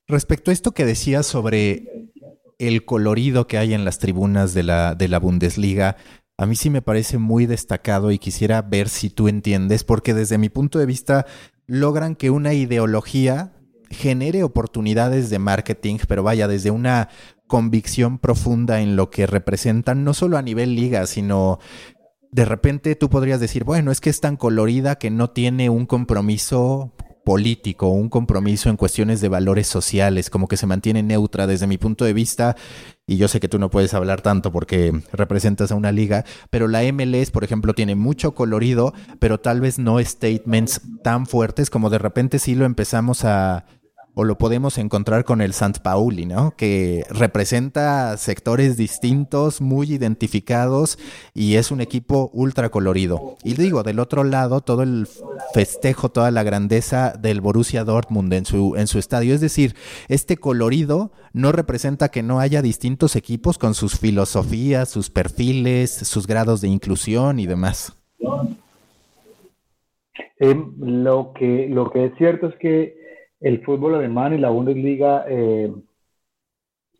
Respecto a esto que decías sobre el colorido que hay en las tribunas de la, de la Bundesliga, a mí sí me parece muy destacado y quisiera ver si tú entiendes, porque desde mi punto de vista logran que una ideología genere oportunidades de marketing, pero vaya, desde una convicción profunda en lo que representan, no solo a nivel liga, sino de repente tú podrías decir, bueno, es que es tan colorida que no tiene un compromiso político, un compromiso en cuestiones de valores sociales, como que se mantiene neutra desde mi punto de vista, y yo sé que tú no puedes hablar tanto porque representas a una liga, pero la MLS, por ejemplo, tiene mucho colorido, pero tal vez no statements tan fuertes como de repente sí lo empezamos a, o lo podemos encontrar con el Sant Pauli, ¿no? Que representa sectores distintos, muy identificados y es un equipo ultra colorido. Y digo, del otro lado, todo el festejo, toda la grandeza del Borussia Dortmund en su, en su estadio. Es decir, este colorido no representa que no haya distintos equipos con sus filosofías, sus perfiles, sus grados de inclusión y demás. Eh, lo, que, lo que es cierto es que el fútbol alemán y la Bundesliga, eh,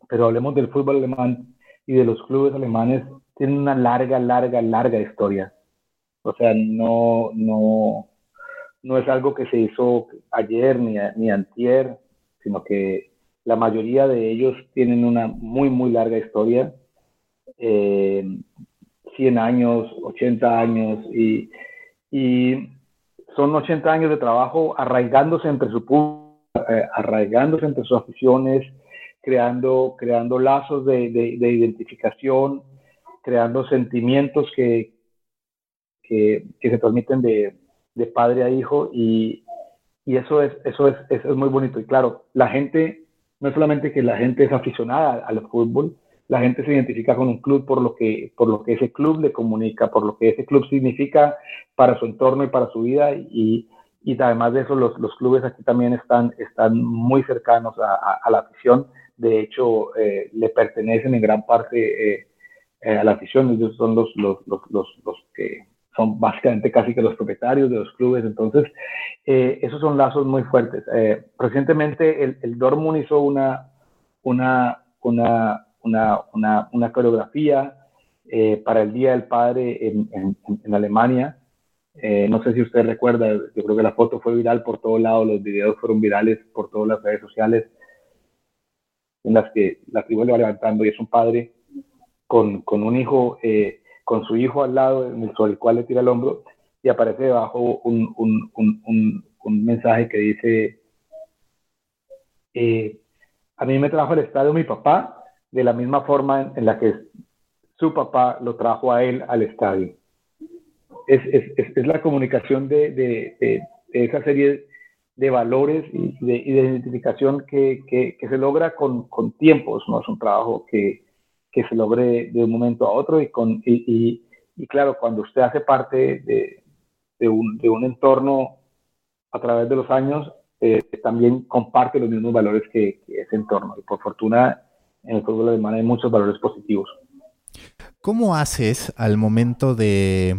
pero hablemos del fútbol alemán y de los clubes alemanes, tienen una larga, larga, larga historia. O sea, no, no, no es algo que se hizo ayer ni, ni antier, sino que la mayoría de ellos tienen una muy, muy larga historia. 100 eh, años, 80 años, y, y son 80 años de trabajo arraigándose entre su público arraigándose entre sus aficiones, creando, creando lazos de, identificación, creando sentimientos que, que, se transmiten de, padre a hijo y, eso, es, eso, es, eso es muy bonito. Y claro, la gente, no es solamente que la gente es aficionada al fútbol, la gente se identifica con un club por lo que, por lo que ese club le comunica, por lo que ese club significa para su entorno y para su vida. Y, y además de eso los, los clubes aquí también están, están muy cercanos a, a, la afición, de hecho eh, le pertenecen en gran parte eh, eh, a la afición, ellos son los, los, los, que son básicamente casi que los propietarios de los clubes, entonces esos son lazos muy fuertes. recientemente el, el, Dortmund hizo una, una, una, una, una, una coreografía para el Día del Padre en, en, en Alemania, eh, no sé si usted recuerda, yo creo que la foto fue viral por todos lados, los videos fueron virales por todas las redes sociales, en las que la tribu le va levantando y es un padre con, con un hijo, eh, con su hijo al lado, sobre el cual le tira el hombro, y aparece debajo un, un, un, un mensaje que dice, eh, a mí me trajo al estadio mi papá de la misma forma en la que su papá lo trajo a él al estadio es, es, es la comunicación de, de, esa serie de valores y de, identificación que, que, que, se logra con, con, tiempos, no es un trabajo que, que, se logre de un momento a otro y, con, y, y, claro, cuando usted hace parte de, un, un, entorno a través de los años, eh, también comparte los mismos valores que, ese entorno y por fortuna en el fútbol alemán hay muchos valores positivos. ¿Cómo haces al momento de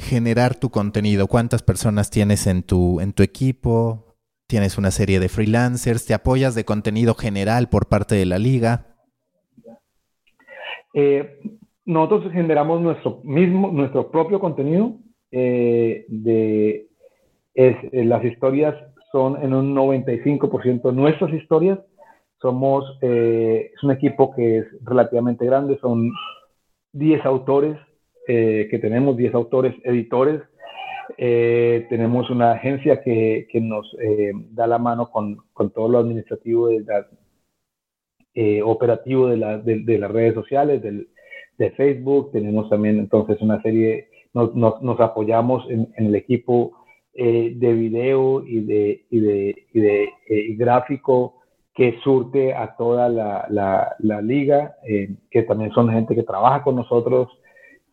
generar tu contenido? ¿Cuántas personas tienes en tu, en tu equipo? ¿Tienes una serie de freelancers? ¿Te apoyas de contenido general por parte de la liga? Eh, nosotros generamos nuestro mismo, nuestro propio contenido. Eh, de, es, eh, las historias son en un 95% nuestras historias. Somos, es un equipo que es relativamente grande, son 10 autores eh, que tenemos, 10 autores editores. Eh, tenemos una agencia que, que nos eh, da la mano con, con, todo lo administrativo, de operativo de, la, de, las redes sociales, del, de Facebook. Tenemos también entonces una serie, nos, nos, apoyamos en, el equipo de video y de, y de, y de gráfico que surte a toda la, la, la liga, que también son gente que trabaja con nosotros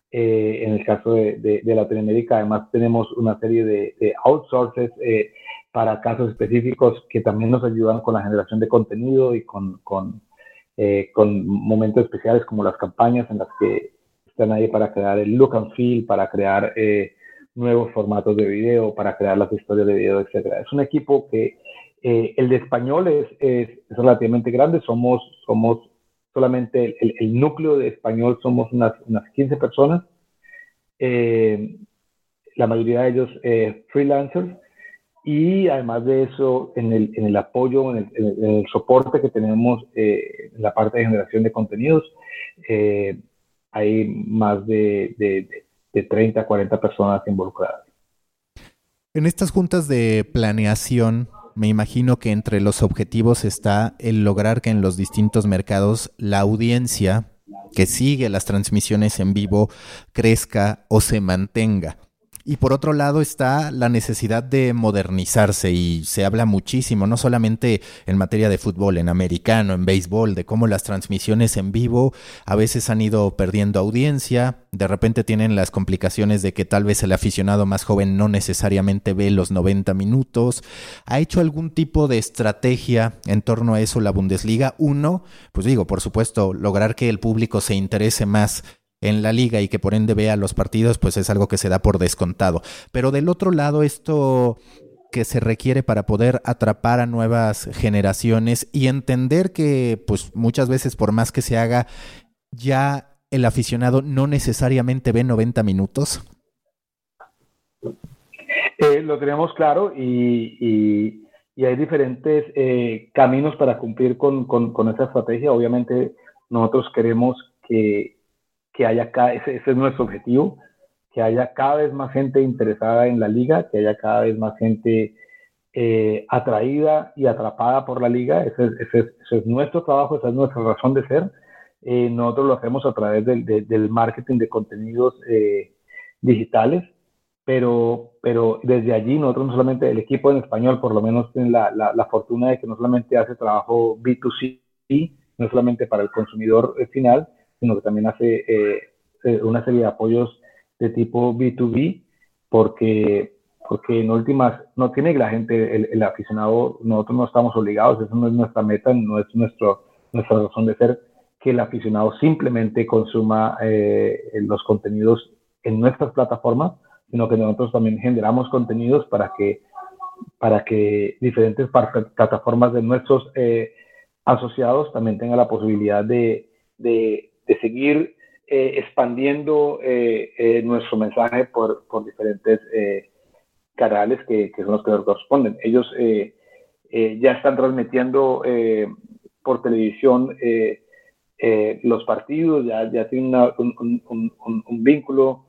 eh, en el caso de, de, Latinoamérica, además tenemos una serie de, de outsources eh, para casos específicos que también nos ayudan con la generación de contenido y con, con, eh, con momentos especiales como las campañas en las que están ahí para crear el look and feel, para crear nuevos formatos de video, para crear las historias de video, etc. Es un equipo que el de español es, es, es relativamente grande, somos, somos solamente el, núcleo de español somos unas, unas 15 personas, eh, la mayoría de ellos eh, freelancers, y además de eso, en el, en el apoyo, en el, el, soporte que tenemos eh, en la parte de generación de contenidos, hay más de, de, de 30, 40 personas involucradas. En estas juntas de planeación, me imagino que entre los objetivos está el lograr que en los distintos mercados la audiencia que sigue las transmisiones en vivo crezca o se mantenga. Y por otro lado está la necesidad de modernizarse y se habla muchísimo, no solamente en materia de fútbol, en americano, en béisbol, de cómo las transmisiones en vivo a veces han ido perdiendo audiencia, de repente tienen las complicaciones de que tal vez el aficionado más joven no necesariamente ve los 90 minutos. ¿Ha hecho algún tipo de estrategia en torno a eso la Bundesliga? Uno, pues digo, por supuesto, lograr que el público se interese más en la liga y que por ende vea los partidos, pues es algo que se da por descontado. Pero del otro lado, esto que se requiere para poder atrapar a nuevas generaciones y entender que, pues muchas veces por más que se haga, ya el aficionado no necesariamente ve 90 minutos. Eh, lo tenemos claro y, hay diferentes eh, caminos para cumplir con esa estrategia. Obviamente nosotros queremos que que haya cada, ese, es nuestro objetivo, que haya cada vez más gente interesada en la liga, que haya cada vez más gente eh, atraída y atrapada por la liga. Ese, es nuestro trabajo, esa es nuestra razón de ser. Eh, nosotros lo hacemos a través del, del marketing de contenidos eh, digitales, pero, pero desde allí nosotros no solamente, el equipo en español por lo menos tiene la, la, la fortuna de que no solamente hace trabajo B2C, no solamente para el consumidor final, sino que también hace eh, eh, una serie de apoyos de tipo B2B, porque, porque en últimas no tiene que la gente, el, aficionado, nosotros no estamos obligados, eso no es nuestra meta, no es nuestro, nuestra razón de ser, que el aficionado simplemente consuma eh, los contenidos en nuestras plataformas, sino que nosotros también generamos contenidos para que, para que diferentes plataformas de nuestros asociados también tengan la posibilidad de, de, de seguir eh, expandiendo eh, eh, nuestro mensaje por, por diferentes canales que, que, son los que nos corresponden. Ellos ya están transmitiendo por televisión los partidos, ya, ya tienen un, un, un, vínculo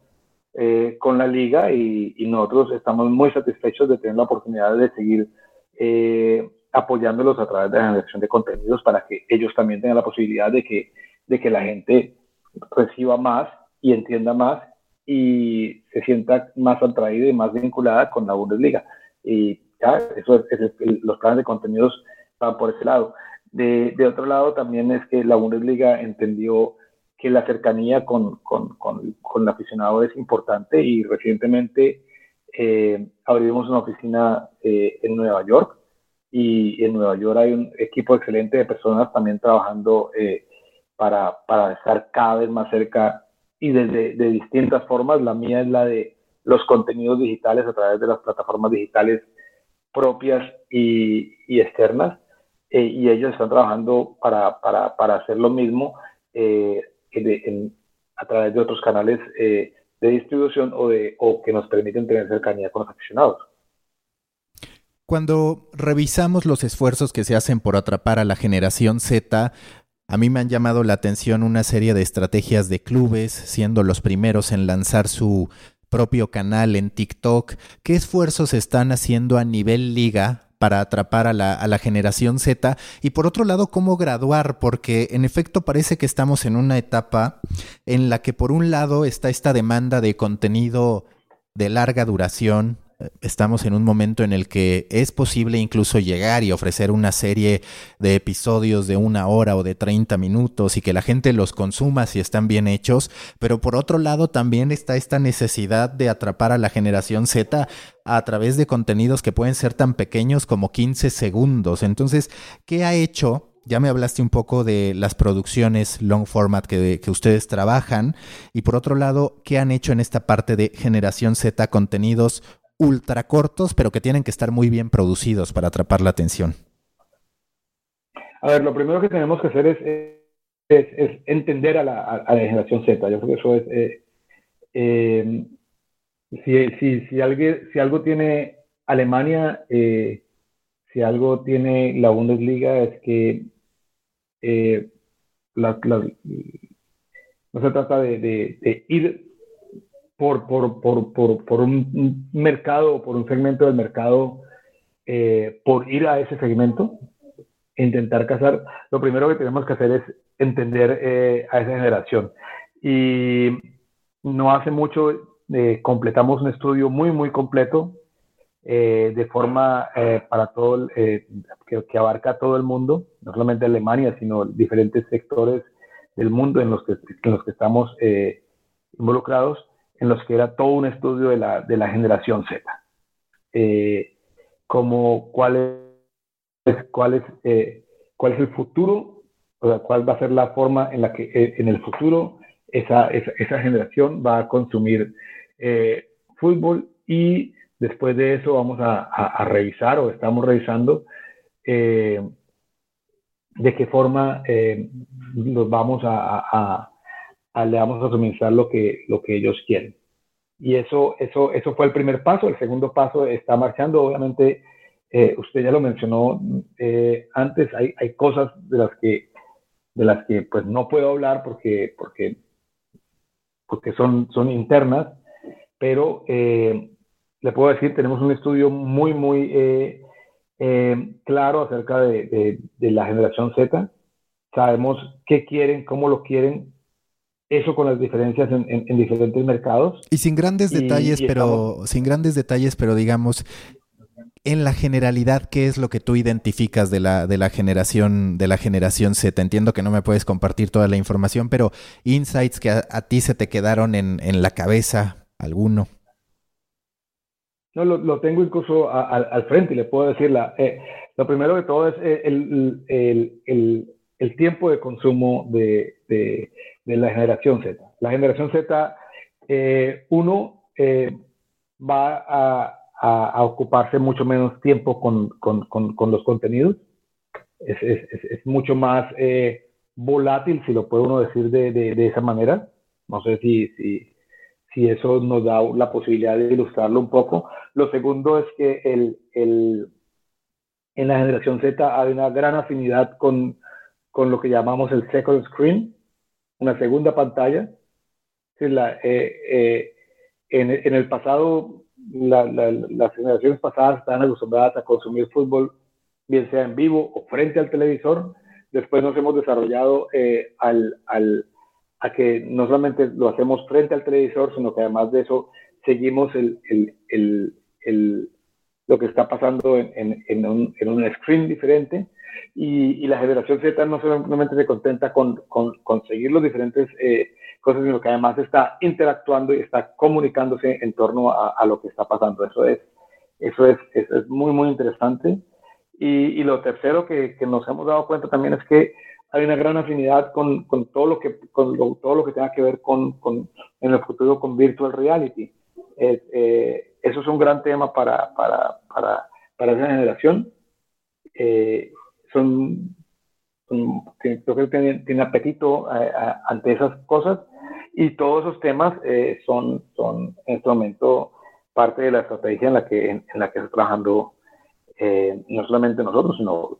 con la liga y, y, nosotros estamos muy satisfechos de tener la oportunidad de seguir apoyándolos a través de la generación de contenidos para que ellos también tengan la posibilidad de que de que la gente reciba más y entienda más y se sienta más atraída y más vinculada con la Bundesliga. Y ya, eso es, los planes de contenidos van por ese lado. De, de, otro lado, también es que la Bundesliga entendió que la cercanía con, con, con, con el aficionado es importante y recientemente eh, abrimos una oficina eh, en Nueva York y en Nueva York hay un equipo excelente de personas también trabajando eh, para, para estar cada vez más cerca y desde de distintas formas. La mía es la de los contenidos digitales a través de las plataformas digitales propias y, y externas. Eh, y ellos están trabajando para, para, para hacer lo mismo eh, en, a través de otros canales eh, de distribución o, de, o que nos permiten tener cercanía con los aficionados. Cuando revisamos los esfuerzos que se hacen por atrapar a la generación Z, a mí me han llamado la atención una serie de estrategias de clubes, siendo los primeros en lanzar su propio canal en TikTok. ¿Qué esfuerzos están haciendo a nivel liga para atrapar a la, generación Z y por otro lado cómo graduar, porque en efecto parece que estamos en una etapa en la que por un lado está esta demanda de contenido de larga duración, estamos en un momento en el que es posible incluso llegar y ofrecer una serie de episodios de una hora o de 30 minutos y que la gente los consuma si están bien hechos, pero por otro lado también está esta necesidad de atrapar a la generación Z a través de contenidos que pueden ser tan pequeños como 15 segundos. Entonces, ¿qué ha hecho? Ya me hablaste un poco de las producciones long format que, que, ustedes trabajan y por otro lado, ¿qué han hecho en esta parte de generación Z contenidos ultra cortos, pero que tienen que estar muy bien producidos para atrapar la atención? A ver, lo primero que tenemos que hacer es, es, entender a la, a la, generación Z. Yo creo que eso es... Eh, eh, si, si, si, alguien, si algo tiene Alemania, eh, si algo tiene la Bundesliga, es que eh, la, la, no se trata de, ir por, por, por, por, por un mercado, por un segmento del mercado, eh, por ir a ese segmento, intentar cazar, lo primero que tenemos que hacer es entender eh, a esa generación. Y no hace mucho eh, completamos un estudio muy, muy completo eh, de forma eh, para todo, que, que, abarca todo el mundo, no solamente Alemania, sino diferentes sectores del mundo en los que, en los que estamos involucrados en los que era todo un estudio de la, de la generación Z. Eh, como cuál es, cuál, es, eh, el futuro, o sea, cuál va a ser la forma en la que eh, en el futuro esa, esa, generación va a consumir eh, fútbol y después de eso vamos a, revisar o estamos revisando de qué forma los vamos a, le vamos a suministrar lo que, lo que ellos quieren. Y eso, eso, eso fue el primer paso. El segundo paso está marchando. Obviamente, eh, usted ya lo mencionó eh, antes, hay, hay cosas de las que, de las que pues, no puedo hablar porque, porque, porque son, son internas, pero eh, le puedo decir, tenemos un estudio muy, muy eh, eh, claro acerca de, de, de la generación Z. Sabemos qué quieren, cómo lo quieren, eso con las diferencias en, en, en diferentes mercados. Y sin grandes detalles, y pero estamos... sin grandes detalles, pero digamos, en la generalidad, ¿qué es lo que tú identificas de la, de la generación, de la generación Z? Entiendo que no me puedes compartir toda la información, pero insights que a, a ti se te quedaron en, en, la cabeza, alguno. No, lo, lo tengo incluso a, a, al frente y le puedo decir, la, eh, lo primero de todo es el, el, el, el tiempo de consumo de, de, de la generación Z. La generación Z, eh, uno, eh, va a, a, a, ocuparse mucho menos tiempo con, con, con, con los contenidos. Es, es, es mucho más eh, volátil, si lo puede uno decir de, de, de esa manera. No sé si, si, si, eso nos da la posibilidad de ilustrarlo un poco. Lo segundo es que el, el, en la generación Z hay una gran afinidad con, con lo que llamamos el second screen, una segunda pantalla. La, eh, eh, en, el pasado, la, la, las generaciones pasadas estaban acostumbradas a consumir fútbol, bien sea en vivo o frente al televisor. Después nos hemos desarrollado eh, al, a que no solamente lo hacemos frente al televisor, sino que además de eso seguimos lo que está pasando en, en, un, en un screen diferente y, y, la generación Z no solamente se contenta con, con, con seguir los diferentes eh, cosas, sino que además está interactuando y está comunicándose en torno a, a lo que está pasando. Eso es, eso es, eso es muy, muy interesante. Y, y lo tercero que, que, nos hemos dado cuenta también es que hay una gran afinidad con, con todo lo que con todo lo que tenga que ver con, con, en el futuro con virtual reality. Eh, eso es un gran tema para, para, para, para esa generación. Eh, son, creo que tiene, tiene apetito ante esas cosas y todos esos temas eh, son, son en este momento parte de la estrategia en la que, en, la que está trabajando no solamente nosotros, sino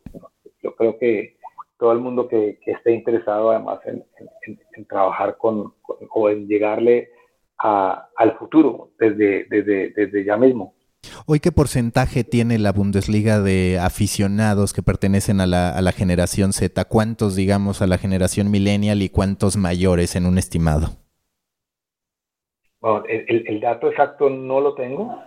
yo creo que todo el mundo que, esté interesado además en, trabajar con, o en llegarle al futuro desde, desde, desde ya mismo. Hoy, ¿qué porcentaje tiene la Bundesliga de aficionados que pertenecen a la, a la generación Z? ¿Cuántos, digamos, a la generación millennial y cuántos mayores en un estimado? Bueno, el, el, dato exacto no lo tengo,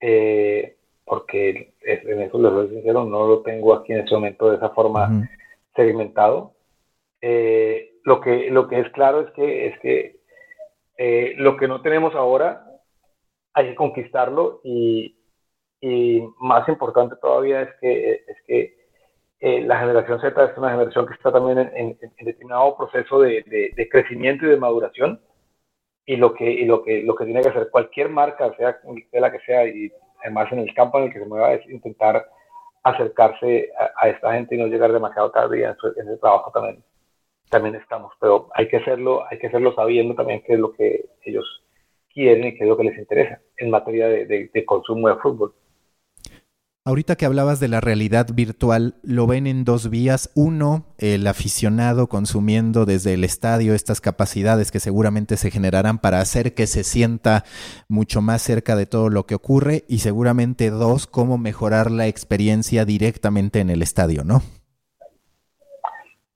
eh, porque en eso les soy sincero, no lo tengo aquí en este momento de esa forma segmentado. Eh, lo, que, lo que es claro es que, es que eh, lo que no tenemos ahora hay que conquistarlo y, y más importante todavía es que, es que eh, la generación Z es una generación que está también en, en, determinado proceso de, de, crecimiento y de maduración y lo que, y lo que, lo que tiene que hacer cualquier marca, sea, sea la que sea, y además en el campo en el que se mueva, es intentar acercarse a, esta gente y no llegar demasiado tarde y en, ese trabajo también, también estamos. Pero hay que hacerlo, hay que hacerlo sabiendo también qué es lo que ellos quieren y qué es lo que les interesa en materia de consumo de fútbol. Ahorita que hablabas de la realidad virtual, lo ven en dos vías. Uno, el aficionado consumiendo desde el estadio estas capacidades que seguramente se generarán para hacer que se sienta mucho más cerca de todo lo que ocurre. Y seguramente dos, cómo mejorar la experiencia directamente en el estadio, ¿no?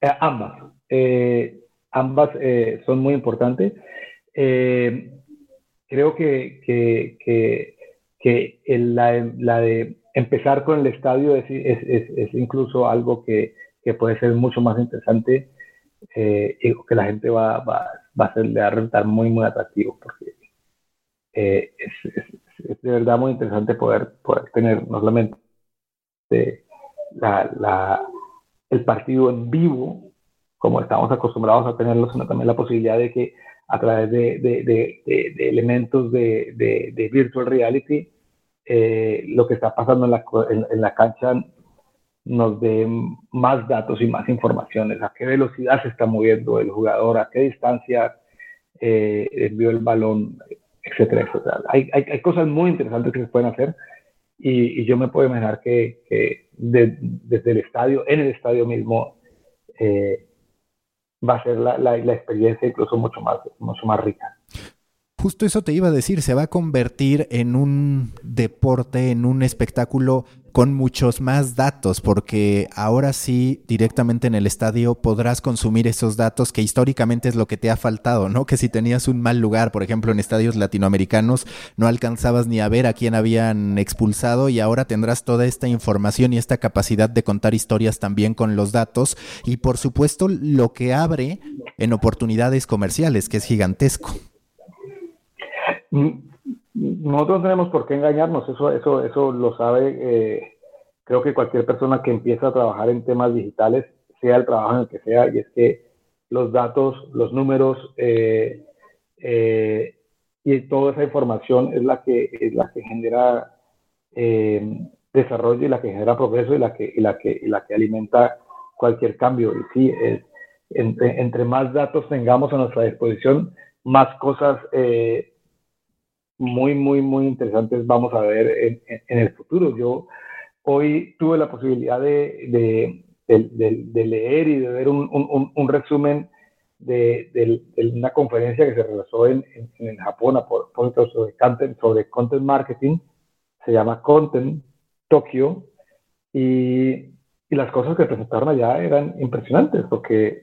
Eh, ambas. Eh, ambas eh, son muy importantes. Creo que, que, que, la, de empezar con el estadio es, incluso algo que, puede ser mucho más interesante eh, y que la gente va, va, va a, ser, resultar muy, muy atractivo porque eh, es, de verdad muy interesante poder, poder tener no solamente la, la, el partido en vivo, como estamos acostumbrados a tenerlo, sino también la posibilidad de que a través de, de, de, de elementos de, virtual reality, eh, lo que está pasando en la, en, la cancha nos dé más datos y más informaciones, a qué velocidad se está moviendo el jugador, a qué distancia eh, envió el balón, etcétera, etcétera. Hay, hay, hay, cosas muy interesantes que se pueden hacer y, y yo me puedo imaginar que, que desde el estadio, en el estadio mismo, eh, va a ser la, la, experiencia incluso mucho más, mucho más rica. Justo eso te iba a decir, se va a convertir en un deporte, en un espectáculo con muchos más datos, porque ahora sí, directamente en el estadio podrás consumir esos datos que históricamente es lo que te ha faltado, ¿no? Que si tenías un mal lugar, por ejemplo, en estadios latinoamericanos, no alcanzabas ni a ver a quién habían expulsado y ahora tendrás toda esta información y esta capacidad de contar historias también con los datos y por supuesto lo que abre en oportunidades comerciales, que es gigantesco. Nosotros no tenemos por qué engañarnos, eso, eso, eso lo sabe, eh, creo que cualquier persona que empieza a trabajar en temas digitales, sea el trabajo en el que sea, y es que los datos, los números eh, eh, y toda esa información es la que, es la que genera desarrollo y la que genera progreso y la que, y la que, y la que alimenta cualquier cambio. Y sí, entre, más datos tengamos a nuestra disposición, más cosas muy, muy, muy interesantes vamos a ver en, en el futuro. Yo hoy tuve la posibilidad de, de, de, leer y de ver un, un, un resumen de, una conferencia que se realizó en, en, Japón a sobre content, sobre content marketing, se llama Content Tokyo, y, y las cosas que presentaron allá eran impresionantes, porque,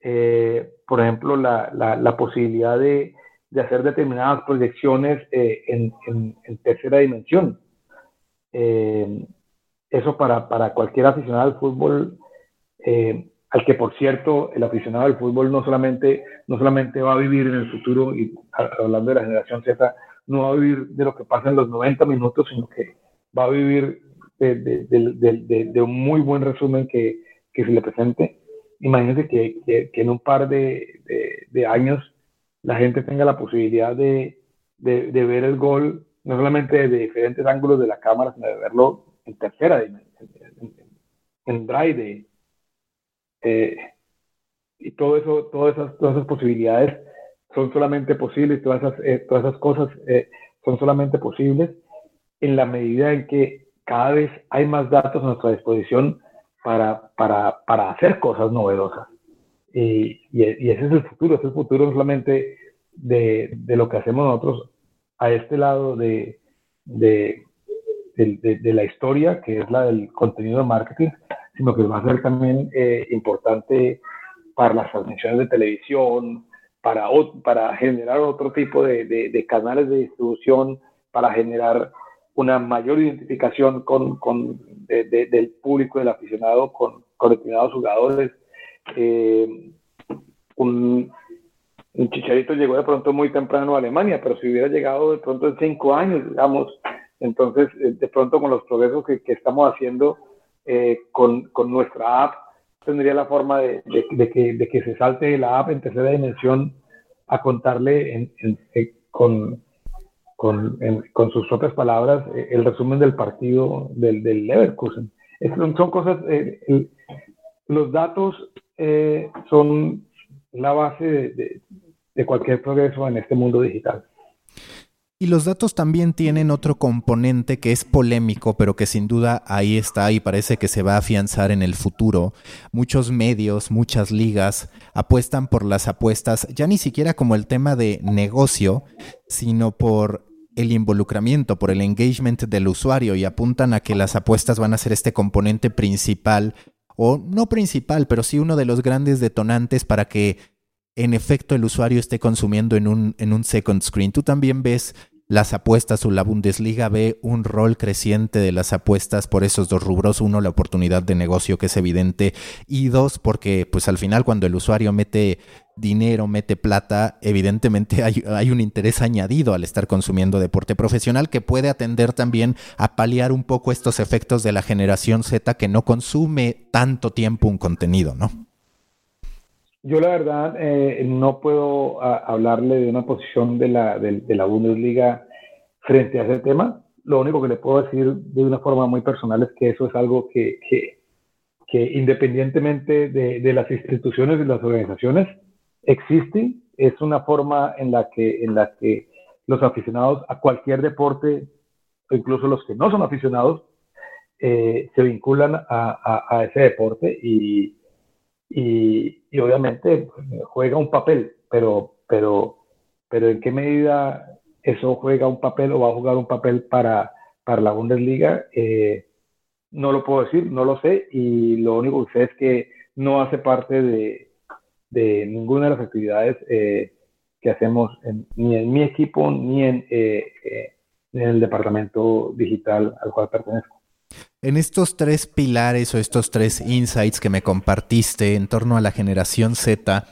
eh, por ejemplo, la, la, la posibilidad de, de hacer determinadas proyecciones eh, en, tercera dimensión. Eh, eso para, para, cualquier aficionado al fútbol, eh, al que por cierto el aficionado al fútbol no solamente, no solamente va a vivir en el futuro, y hablando de la generación Z, no va a vivir de lo que pasa en los 90 minutos, sino que va a vivir de, de, de, un muy buen resumen que, que se le presente. imagínense que, en un par de, años la gente tenga la posibilidad de, ver el gol, no solamente de diferentes ángulos de la cámara, sino de verlo en tercera dimensión, en, drive. Eh, y todas esas, posibilidades son solamente posibles, todas esas, eh, cosas eh, son solamente posibles en la medida en que cada vez hay más datos a nuestra disposición para hacer cosas novedosas. Y, y, ese es el futuro, es el futuro no solamente de, de, lo que hacemos nosotros a este lado de, de, de, la historia, que es la del contenido de marketing, sino que va a ser también eh, importante para las transmisiones de televisión, para, para generar otro tipo de, de, canales de distribución, para generar una mayor identificación con, con del público, del aficionado, con, con determinados jugadores. Eh, un, Chicharito llegó de pronto muy temprano a Alemania, pero si hubiera llegado de pronto en cinco años, digamos, entonces eh, de pronto con los progresos que, estamos haciendo eh, con, nuestra app, tendría la forma de, que, se salte la app en tercera dimensión a contarle con, sus propias palabras el resumen del partido del, Leverkusen. son, cosas, los datos eh, son la base de, de cualquier progreso en este mundo digital. Y los datos también tienen otro componente que es polémico, pero que sin duda ahí está y parece que se va a afianzar en el futuro. Muchos medios, muchas ligas apuestan por las apuestas, ya ni siquiera como el tema de negocio, sino por el involucramiento, por el engagement del usuario y apuntan a que las apuestas van a ser este componente principal, o no principal, pero sí uno de los grandes detonantes para que en efecto el usuario esté consumiendo en un, en un second screen. Tú también ves las apuestas o la Bundesliga ve un rol creciente de las apuestas por esos dos rubros. Uno, la oportunidad de negocio que es evidente y dos, porque pues al final cuando el usuario mete dinero, mete plata, evidentemente hay, hay, un interés añadido al estar consumiendo deporte profesional que puede atender también a paliar un poco estos efectos de la generación Z que no consume tanto tiempo un contenido, ¿no? Yo la verdad eh, no puedo hablarle de una posición de la, de, la Bundesliga frente a ese tema. Lo único que le puedo decir de una forma muy personal es que eso es algo que, que, que independientemente de, de, las instituciones y las organizaciones existe. Es una forma en la que, en la que los aficionados a cualquier deporte, o incluso los que no son aficionados, eh, se vinculan a, a, a ese deporte y, y, obviamente pues, juega un papel, pero, pero, pero en qué medida eso juega un papel o va a jugar un papel para, para la Bundesliga, eh, no lo puedo decir, no lo sé, y lo único que sé es que no hace parte de, de ninguna de las actividades eh, que hacemos ni en mi equipo ni en, eh, en el departamento digital al cual pertenezco. En estos tres pilares o estos tres insights que me compartiste en torno a la generación Z,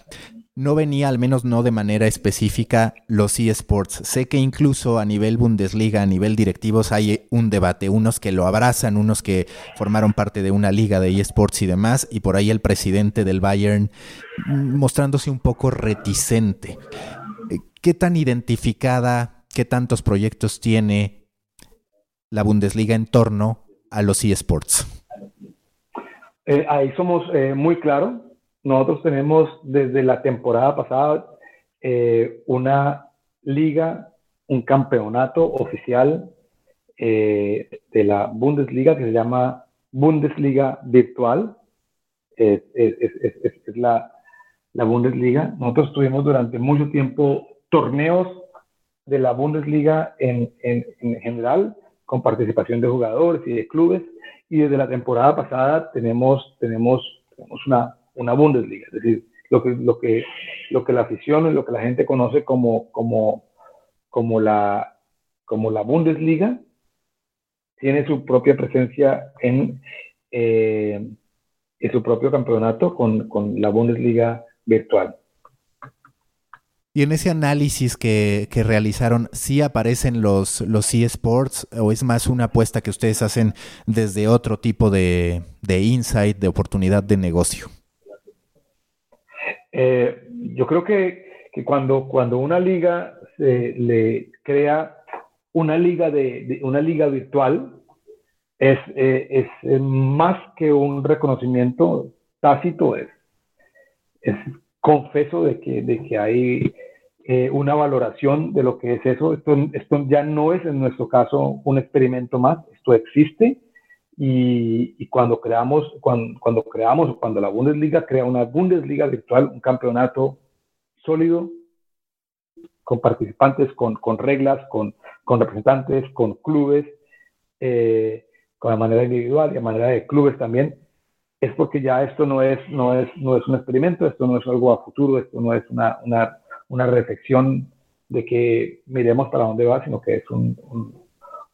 no venía, al menos no de manera específica, los eSports. Sé que incluso a nivel Bundesliga, a nivel directivos, hay un debate, unos que lo abrazan, unos que formaron parte de una liga de eSports y demás, y por ahí el presidente del Bayern mm, mostrándose un poco reticente. Eh, ¿Qué tan identificada, qué tantos proyectos tiene la Bundesliga en torno a los eSports? Eh, ahí somos eh, muy claros. Nosotros tenemos desde la temporada pasada eh, una liga, un campeonato oficial de la Bundesliga que se llama Bundesliga Virtual. Es, la, la, Bundesliga. Nosotros tuvimos durante mucho tiempo torneos de la Bundesliga en, en, en general con participación de jugadores y de clubes. Y desde la temporada pasada tenemos, tenemos, tenemos una, una Bundesliga, es decir, lo que, lo, que, lo que la afición lo que la gente conoce como, como, como, la, como la Bundesliga tiene su propia presencia en, eh, en su propio campeonato con, con la Bundesliga virtual. Y en ese análisis que, realizaron, ¿sí aparecen los, los eSports o es más una apuesta que ustedes hacen desde otro tipo de, insight, de oportunidad de negocio? Eh, yo creo que, que, cuando, cuando una liga se le crea una liga, de, una liga virtual, es, eh, es, más que un reconocimiento tácito, es, es confeso de que, de que hay eh, una valoración de lo que es eso. Esto, esto ya no es en nuestro caso un experimento más, esto existe y, y cuando creamos, cuando, cuando creamos, cuando la Bundesliga crea una Bundesliga virtual, un campeonato sólido, con participantes, con, con reglas, con, con, representantes, con clubes, eh, con la manera individual y a manera de clubes también, es porque ya esto no es, no es, no es un experimento, esto no es algo a futuro, esto no es una, una, una reflexión de que miremos para dónde va, sino que es un,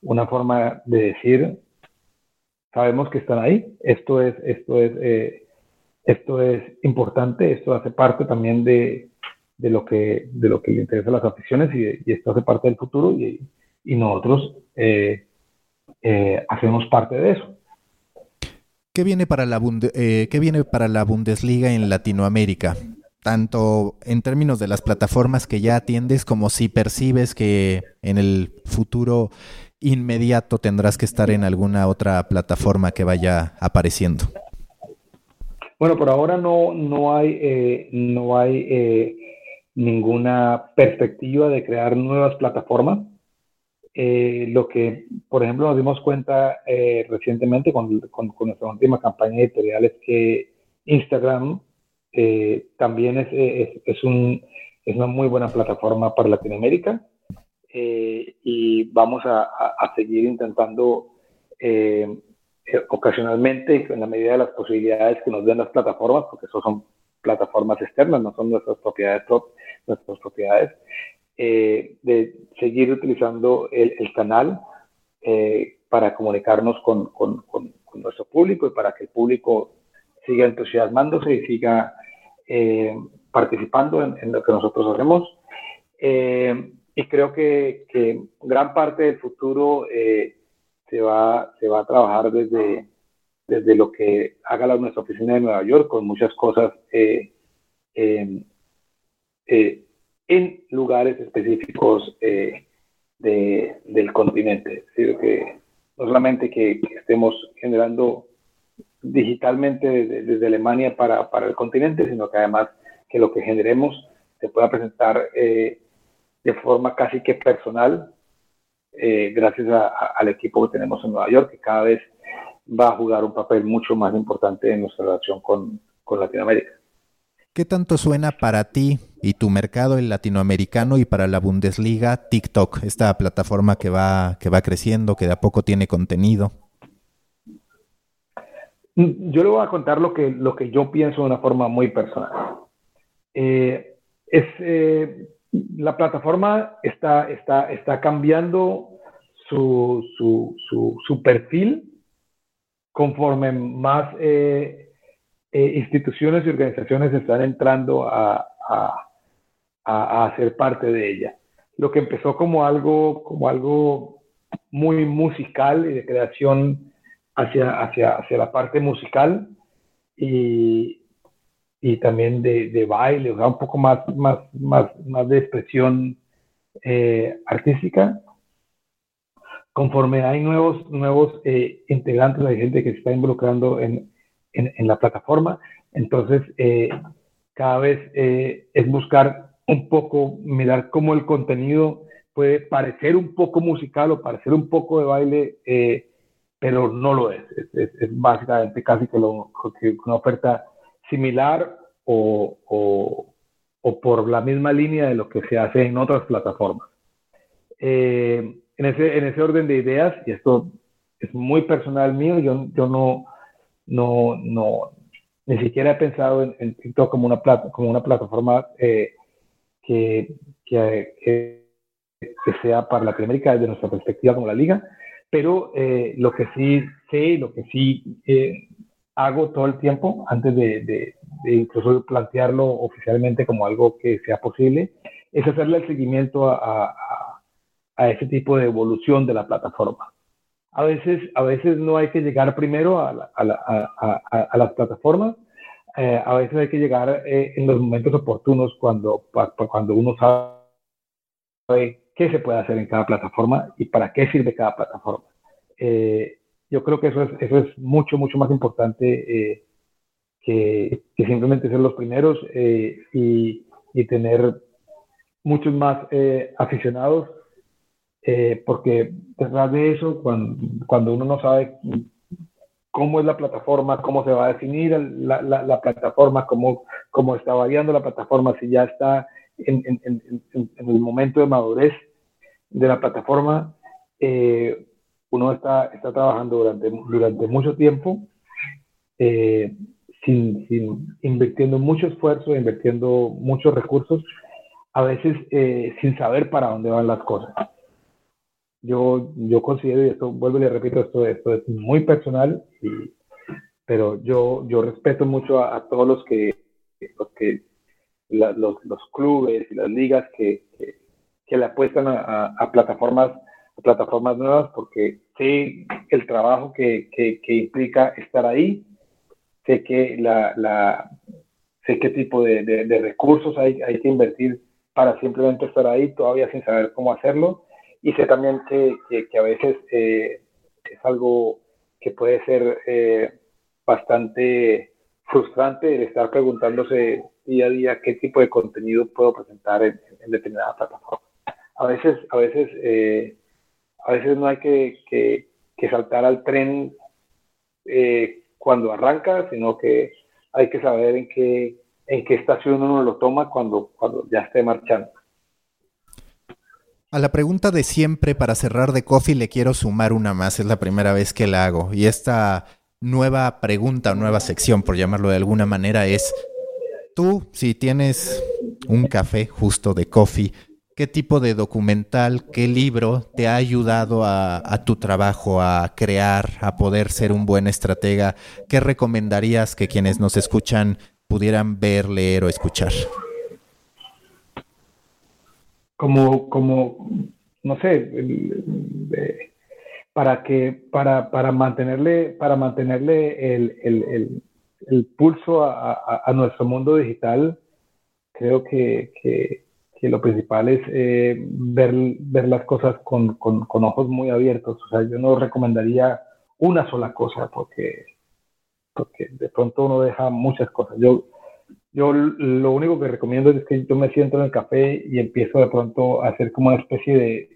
una forma de decir, sabemos que están ahí, esto es, esto es, eh, esto es importante, esto hace parte también de, de, lo, que, de lo que le interesa a las aficiones y, esto hace parte del futuro y, nosotros eh, eh, hacemos parte de eso. ¿Qué viene, para la ¿Qué viene para la Bundesliga en Latinoamérica? Tanto en términos de las plataformas que ya atiendes como si percibes que en el futuro inmediato tendrás que estar en alguna otra plataforma que vaya apareciendo? Bueno, por ahora no, no hay, eh, no hay eh, ninguna perspectiva de crear nuevas plataformas. Eh, lo que, por ejemplo, nos dimos cuenta recientemente con, con, nuestra última campaña editorial es que Instagram también es, es, es, un, es una muy buena plataforma para Latinoamérica eh, y vamos a, seguir intentando eh, eh, ocasionalmente, en la medida de las posibilidades que nos den las plataformas, porque eso son plataformas externas, no son nuestras propiedades, nuestras propiedades, de seguir utilizando el, el canal para comunicarnos con, con, con, nuestro público y para que el público siga entusiasmándose y siga participando en, en, lo que nosotros hacemos. Eh, y creo que, que, gran parte del futuro eh, se, va, se va a trabajar desde, desde lo que haga la, nuestra oficina de Nueva York, con muchas cosas eh, eh, en lugares específicos de, del continente. Es decir, que no solamente que, estemos generando digitalmente desde, Alemania para, para, el continente, sino que además que lo que generemos se pueda presentar eh, de forma casi que personal, eh, gracias al equipo que tenemos en Nueva York, que cada vez va a jugar un papel mucho más importante en nuestra relación con, con Latinoamérica. ¿Qué tanto suena para ti y tu mercado el latinoamericano y para la Bundesliga TikTok, esta plataforma que va, que va creciendo, que de a poco tiene contenido? Mm, yo le voy a contar lo que, lo que yo pienso de una forma muy personal. Eh, es, eh, la plataforma está, está, está cambiando su, su, su, perfil conforme más eh, instituciones y organizaciones están entrando a, a, a, hacer parte de ella. Lo que empezó como algo, como algo muy musical y de creación hacia, hacia, hacia la parte musical y, y también de, de baile, o sea, un poco más, más, más, más de expresión eh, artística. Conforme hay nuevos, nuevos eh, integrantes, hay gente que se está involucrando en, en, en la plataforma, entonces eh, cada vez es buscar un poco, mirar cómo el contenido puede parecer un poco musical o parecer un poco de baile, pero no lo es. Es, es, básicamente casi que, lo, que una oferta similar o, o, o, por la misma línea de lo que se hace en otras plataformas. Eh, en, ese, en ese orden de ideas, y esto es muy personal mío, yo, yo no, no, no, ni siquiera he pensado en, en TikTok como una, plata, como una plataforma eh, que, que, que, sea para Latinoamérica desde nuestra perspectiva como la liga, pero eh, lo que sí sé, lo que sí eh, hago todo el tiempo antes de, de, incluso plantearlo oficialmente como algo que sea posible, es hacerle el seguimiento a, a, a, ese tipo de evolución de la plataforma. A veces, a veces no hay que llegar primero a, a las plataformas, eh, a veces hay que llegar eh, en los momentos oportunos cuando, cuando uno sabe qué se puede hacer en cada plataforma y para qué sirve cada plataforma. Eh, yo creo que eso es, eso es mucho, mucho más importante que, que, simplemente ser los primeros y, y, tener muchos más aficionados, porque detrás de eso, cuando, cuando uno no sabe cómo es la plataforma, cómo se va a definir la, la, la plataforma, cómo, cómo, está variando la plataforma, si ya está en, en, en, en el momento de madurez de la plataforma. Eh, uno está, está trabajando durante, durante mucho tiempo, eh, sin, sin, invirtiendo mucho esfuerzo, invirtiendo muchos recursos, a veces eh, sin saber para dónde van las cosas yo, yo considero, y esto vuelvo y le repito, esto, esto es muy personal, y, pero yo, yo respeto mucho a, todos los que, los, que los, los, clubes y las ligas que, que, le apuestan a, plataformas a plataformas nuevas porque sé el trabajo que, que, implica estar ahí, sé que la, la sé qué tipo de, de, de recursos hay, hay que invertir para simplemente estar ahí todavía sin saber cómo hacerlo. Y sé también que, que, a veces eh, es algo que puede ser eh, bastante frustrante el estar preguntándose día a día qué tipo de contenido puedo presentar en, determinada plataforma. A veces, a veces, eh, a veces no hay que, que, saltar al tren cuando arranca, sino que hay que saber en qué, en qué estación uno lo toma cuando, cuando ya esté marchando. A la pregunta de siempre para cerrar de coffee le quiero sumar una más, es la primera vez que la hago. Y esta nueva pregunta o nueva sección, por llamarlo de alguna manera, es, tú, si tienes un café justo de coffee, ¿qué tipo de documental, qué libro te ha ayudado a, tu trabajo, a crear, a poder ser un buen estratega? ¿Qué recomendarías que quienes nos escuchan pudieran ver, leer o escuchar? como, como no sé, para que, para, para mantenerle, para mantenerle el, el, pulso a, a, nuestro mundo digital, creo que, que, que lo principal es eh, ver, ver las cosas con, con, con, ojos muy abiertos. O sea, yo no recomendaría una sola cosa porque, porque de pronto uno deja muchas cosas. Yo, yo lo único que recomiendo es que yo me siento en el café y empiezo de pronto a hacer como una especie de,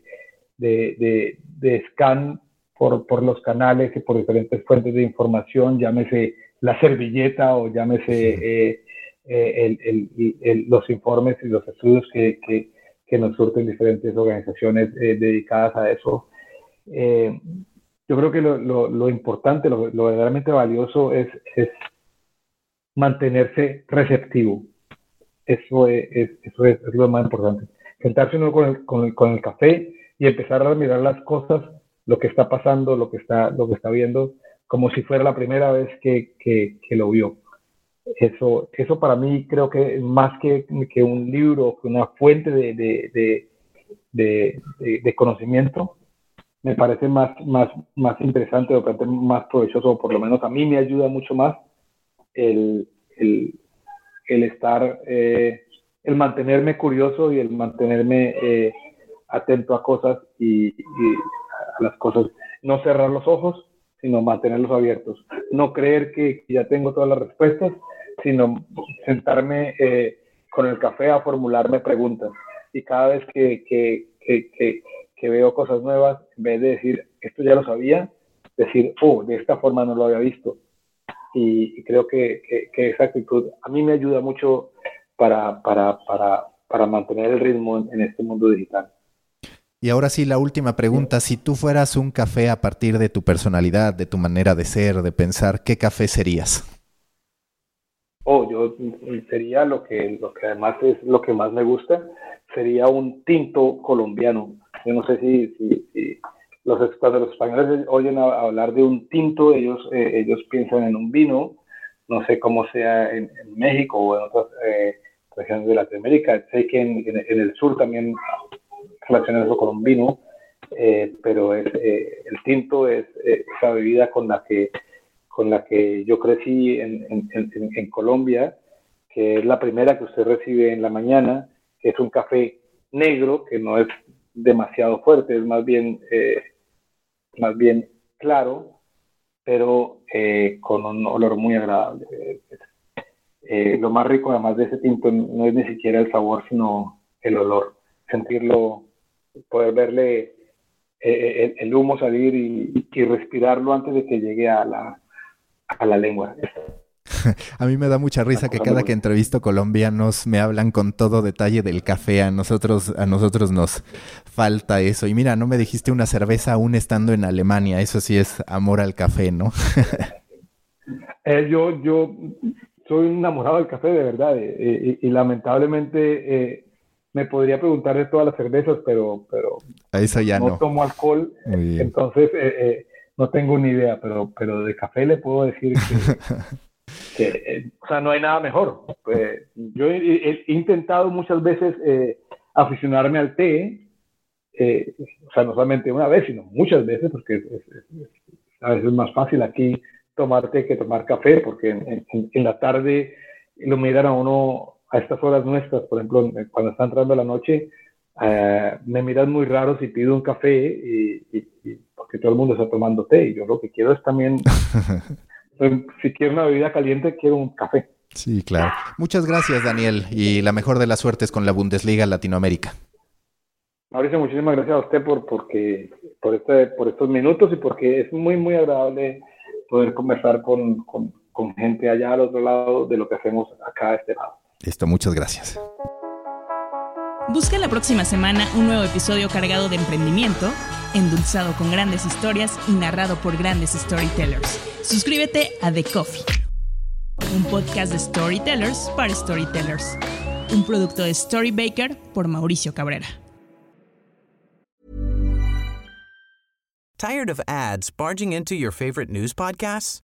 de, de, de scan por, por, los canales y por diferentes fuentes de información, llámese la servilleta o llámese eh, eh, el, el, los informes y los estudios que, que, que nos surten diferentes organizaciones eh, dedicadas a eso. yo creo que lo, lo, lo importante, lo, lo, verdaderamente valioso es, es mantenerse receptivo. Eso es, eso es, lo más importante. Sentarse uno con el, con, el, con el, café y empezar a mirar las cosas, lo que está pasando, lo que está, lo que está viendo, como si fuera la primera vez que, que, que lo vio. Eso, eso para mí creo que más que, que un libro, que una fuente de, de, de, de, conocimiento, me parece más, más, más interesante o más provechoso, o por lo menos a mí me ayuda mucho más el, el, el estar, eh, el mantenerme curioso y el mantenerme eh, atento a cosas y, y, a las cosas. No cerrar los ojos, sino mantenerlos abiertos. No creer que ya tengo todas las respuestas, sino sentarme eh, con el café a formularme preguntas. Y cada vez que, que, que, que, veo cosas nuevas, en vez de decir, esto ya lo sabía, decir, oh, de esta forma no lo había visto y, creo que, esa actitud a mí me ayuda mucho para, para, para, para mantener el ritmo en, este mundo digital. Y ahora sí, la última pregunta. Si tú fueras un café a partir de tu personalidad, de tu manera de ser, de pensar, ¿qué café serías? Oh, yo sería lo que, lo que además es lo que más me gusta, sería un tinto colombiano. Yo no sé si, los, cuando los españoles oyen hablar de un tinto, ellos, eh, ellos piensan en un vino, no sé cómo sea en, México o en otras eh, regiones de Latinoamérica. Sé que en, el sur también un vino, eh, pero es, el tinto es esa bebida con la que con la que yo crecí en, Colombia, que es la primera que usted recibe en la mañana, es un café negro, que no es demasiado fuerte, es más bien, eh, más bien claro, pero eh, con un olor muy agradable. Eh, lo más rico además de ese tinto no es ni siquiera el sabor, sino el olor, sentirlo, poder verle el, humo salir y, y, respirarlo antes de que llegue a la, a la lengua. A mí me da mucha risa que cada que entrevisto colombianos me hablan con todo detalle del café. A nosotros, a nosotros nos falta eso. Y mira, no me dijiste una cerveza aún estando en Alemania. Eso sí es amor al café, ¿no? Eh, yo, yo soy enamorado del café, de verdad. Eh, eh, y, lamentablemente me podría preguntar de todas las cervezas, pero, pero eso ya no, no tomo alcohol. Entonces, no tengo ni idea, pero, pero de café le puedo decir que, eh, o sea, no hay nada mejor. Yo he, intentado muchas veces eh, aficionarme al té, eh, o sea, no solamente una vez, sino muchas veces, porque a veces es más fácil aquí tomar té que tomar café, porque en, la tarde lo miran a uno a estas horas nuestras, por ejemplo, cuando está entrando la noche, me miran muy raro si pido un café y porque todo el mundo está tomando té y yo lo que quiero es también, si quiero una bebida caliente, quiero un café. Sí, claro. Muchas gracias, Daniel, y la mejor de las suertes con la Bundesliga Latinoamérica. Mauricio, muchísimas gracias a usted por, porque, por, este, por estos minutos y porque es muy, muy agradable poder conversar con, con, con gente allá al otro lado de lo que hacemos acá a este lado. Listo, muchas gracias. Busca la próxima semana un nuevo episodio cargado de emprendimiento endulzado con grandes historias y narrado por grandes storytellers. Suscríbete a The Coffee, un podcast de storytellers para storytellers. Un producto de Storybaker por Mauricio Cabrera. Tired of ads barging into your favorite news podcasts?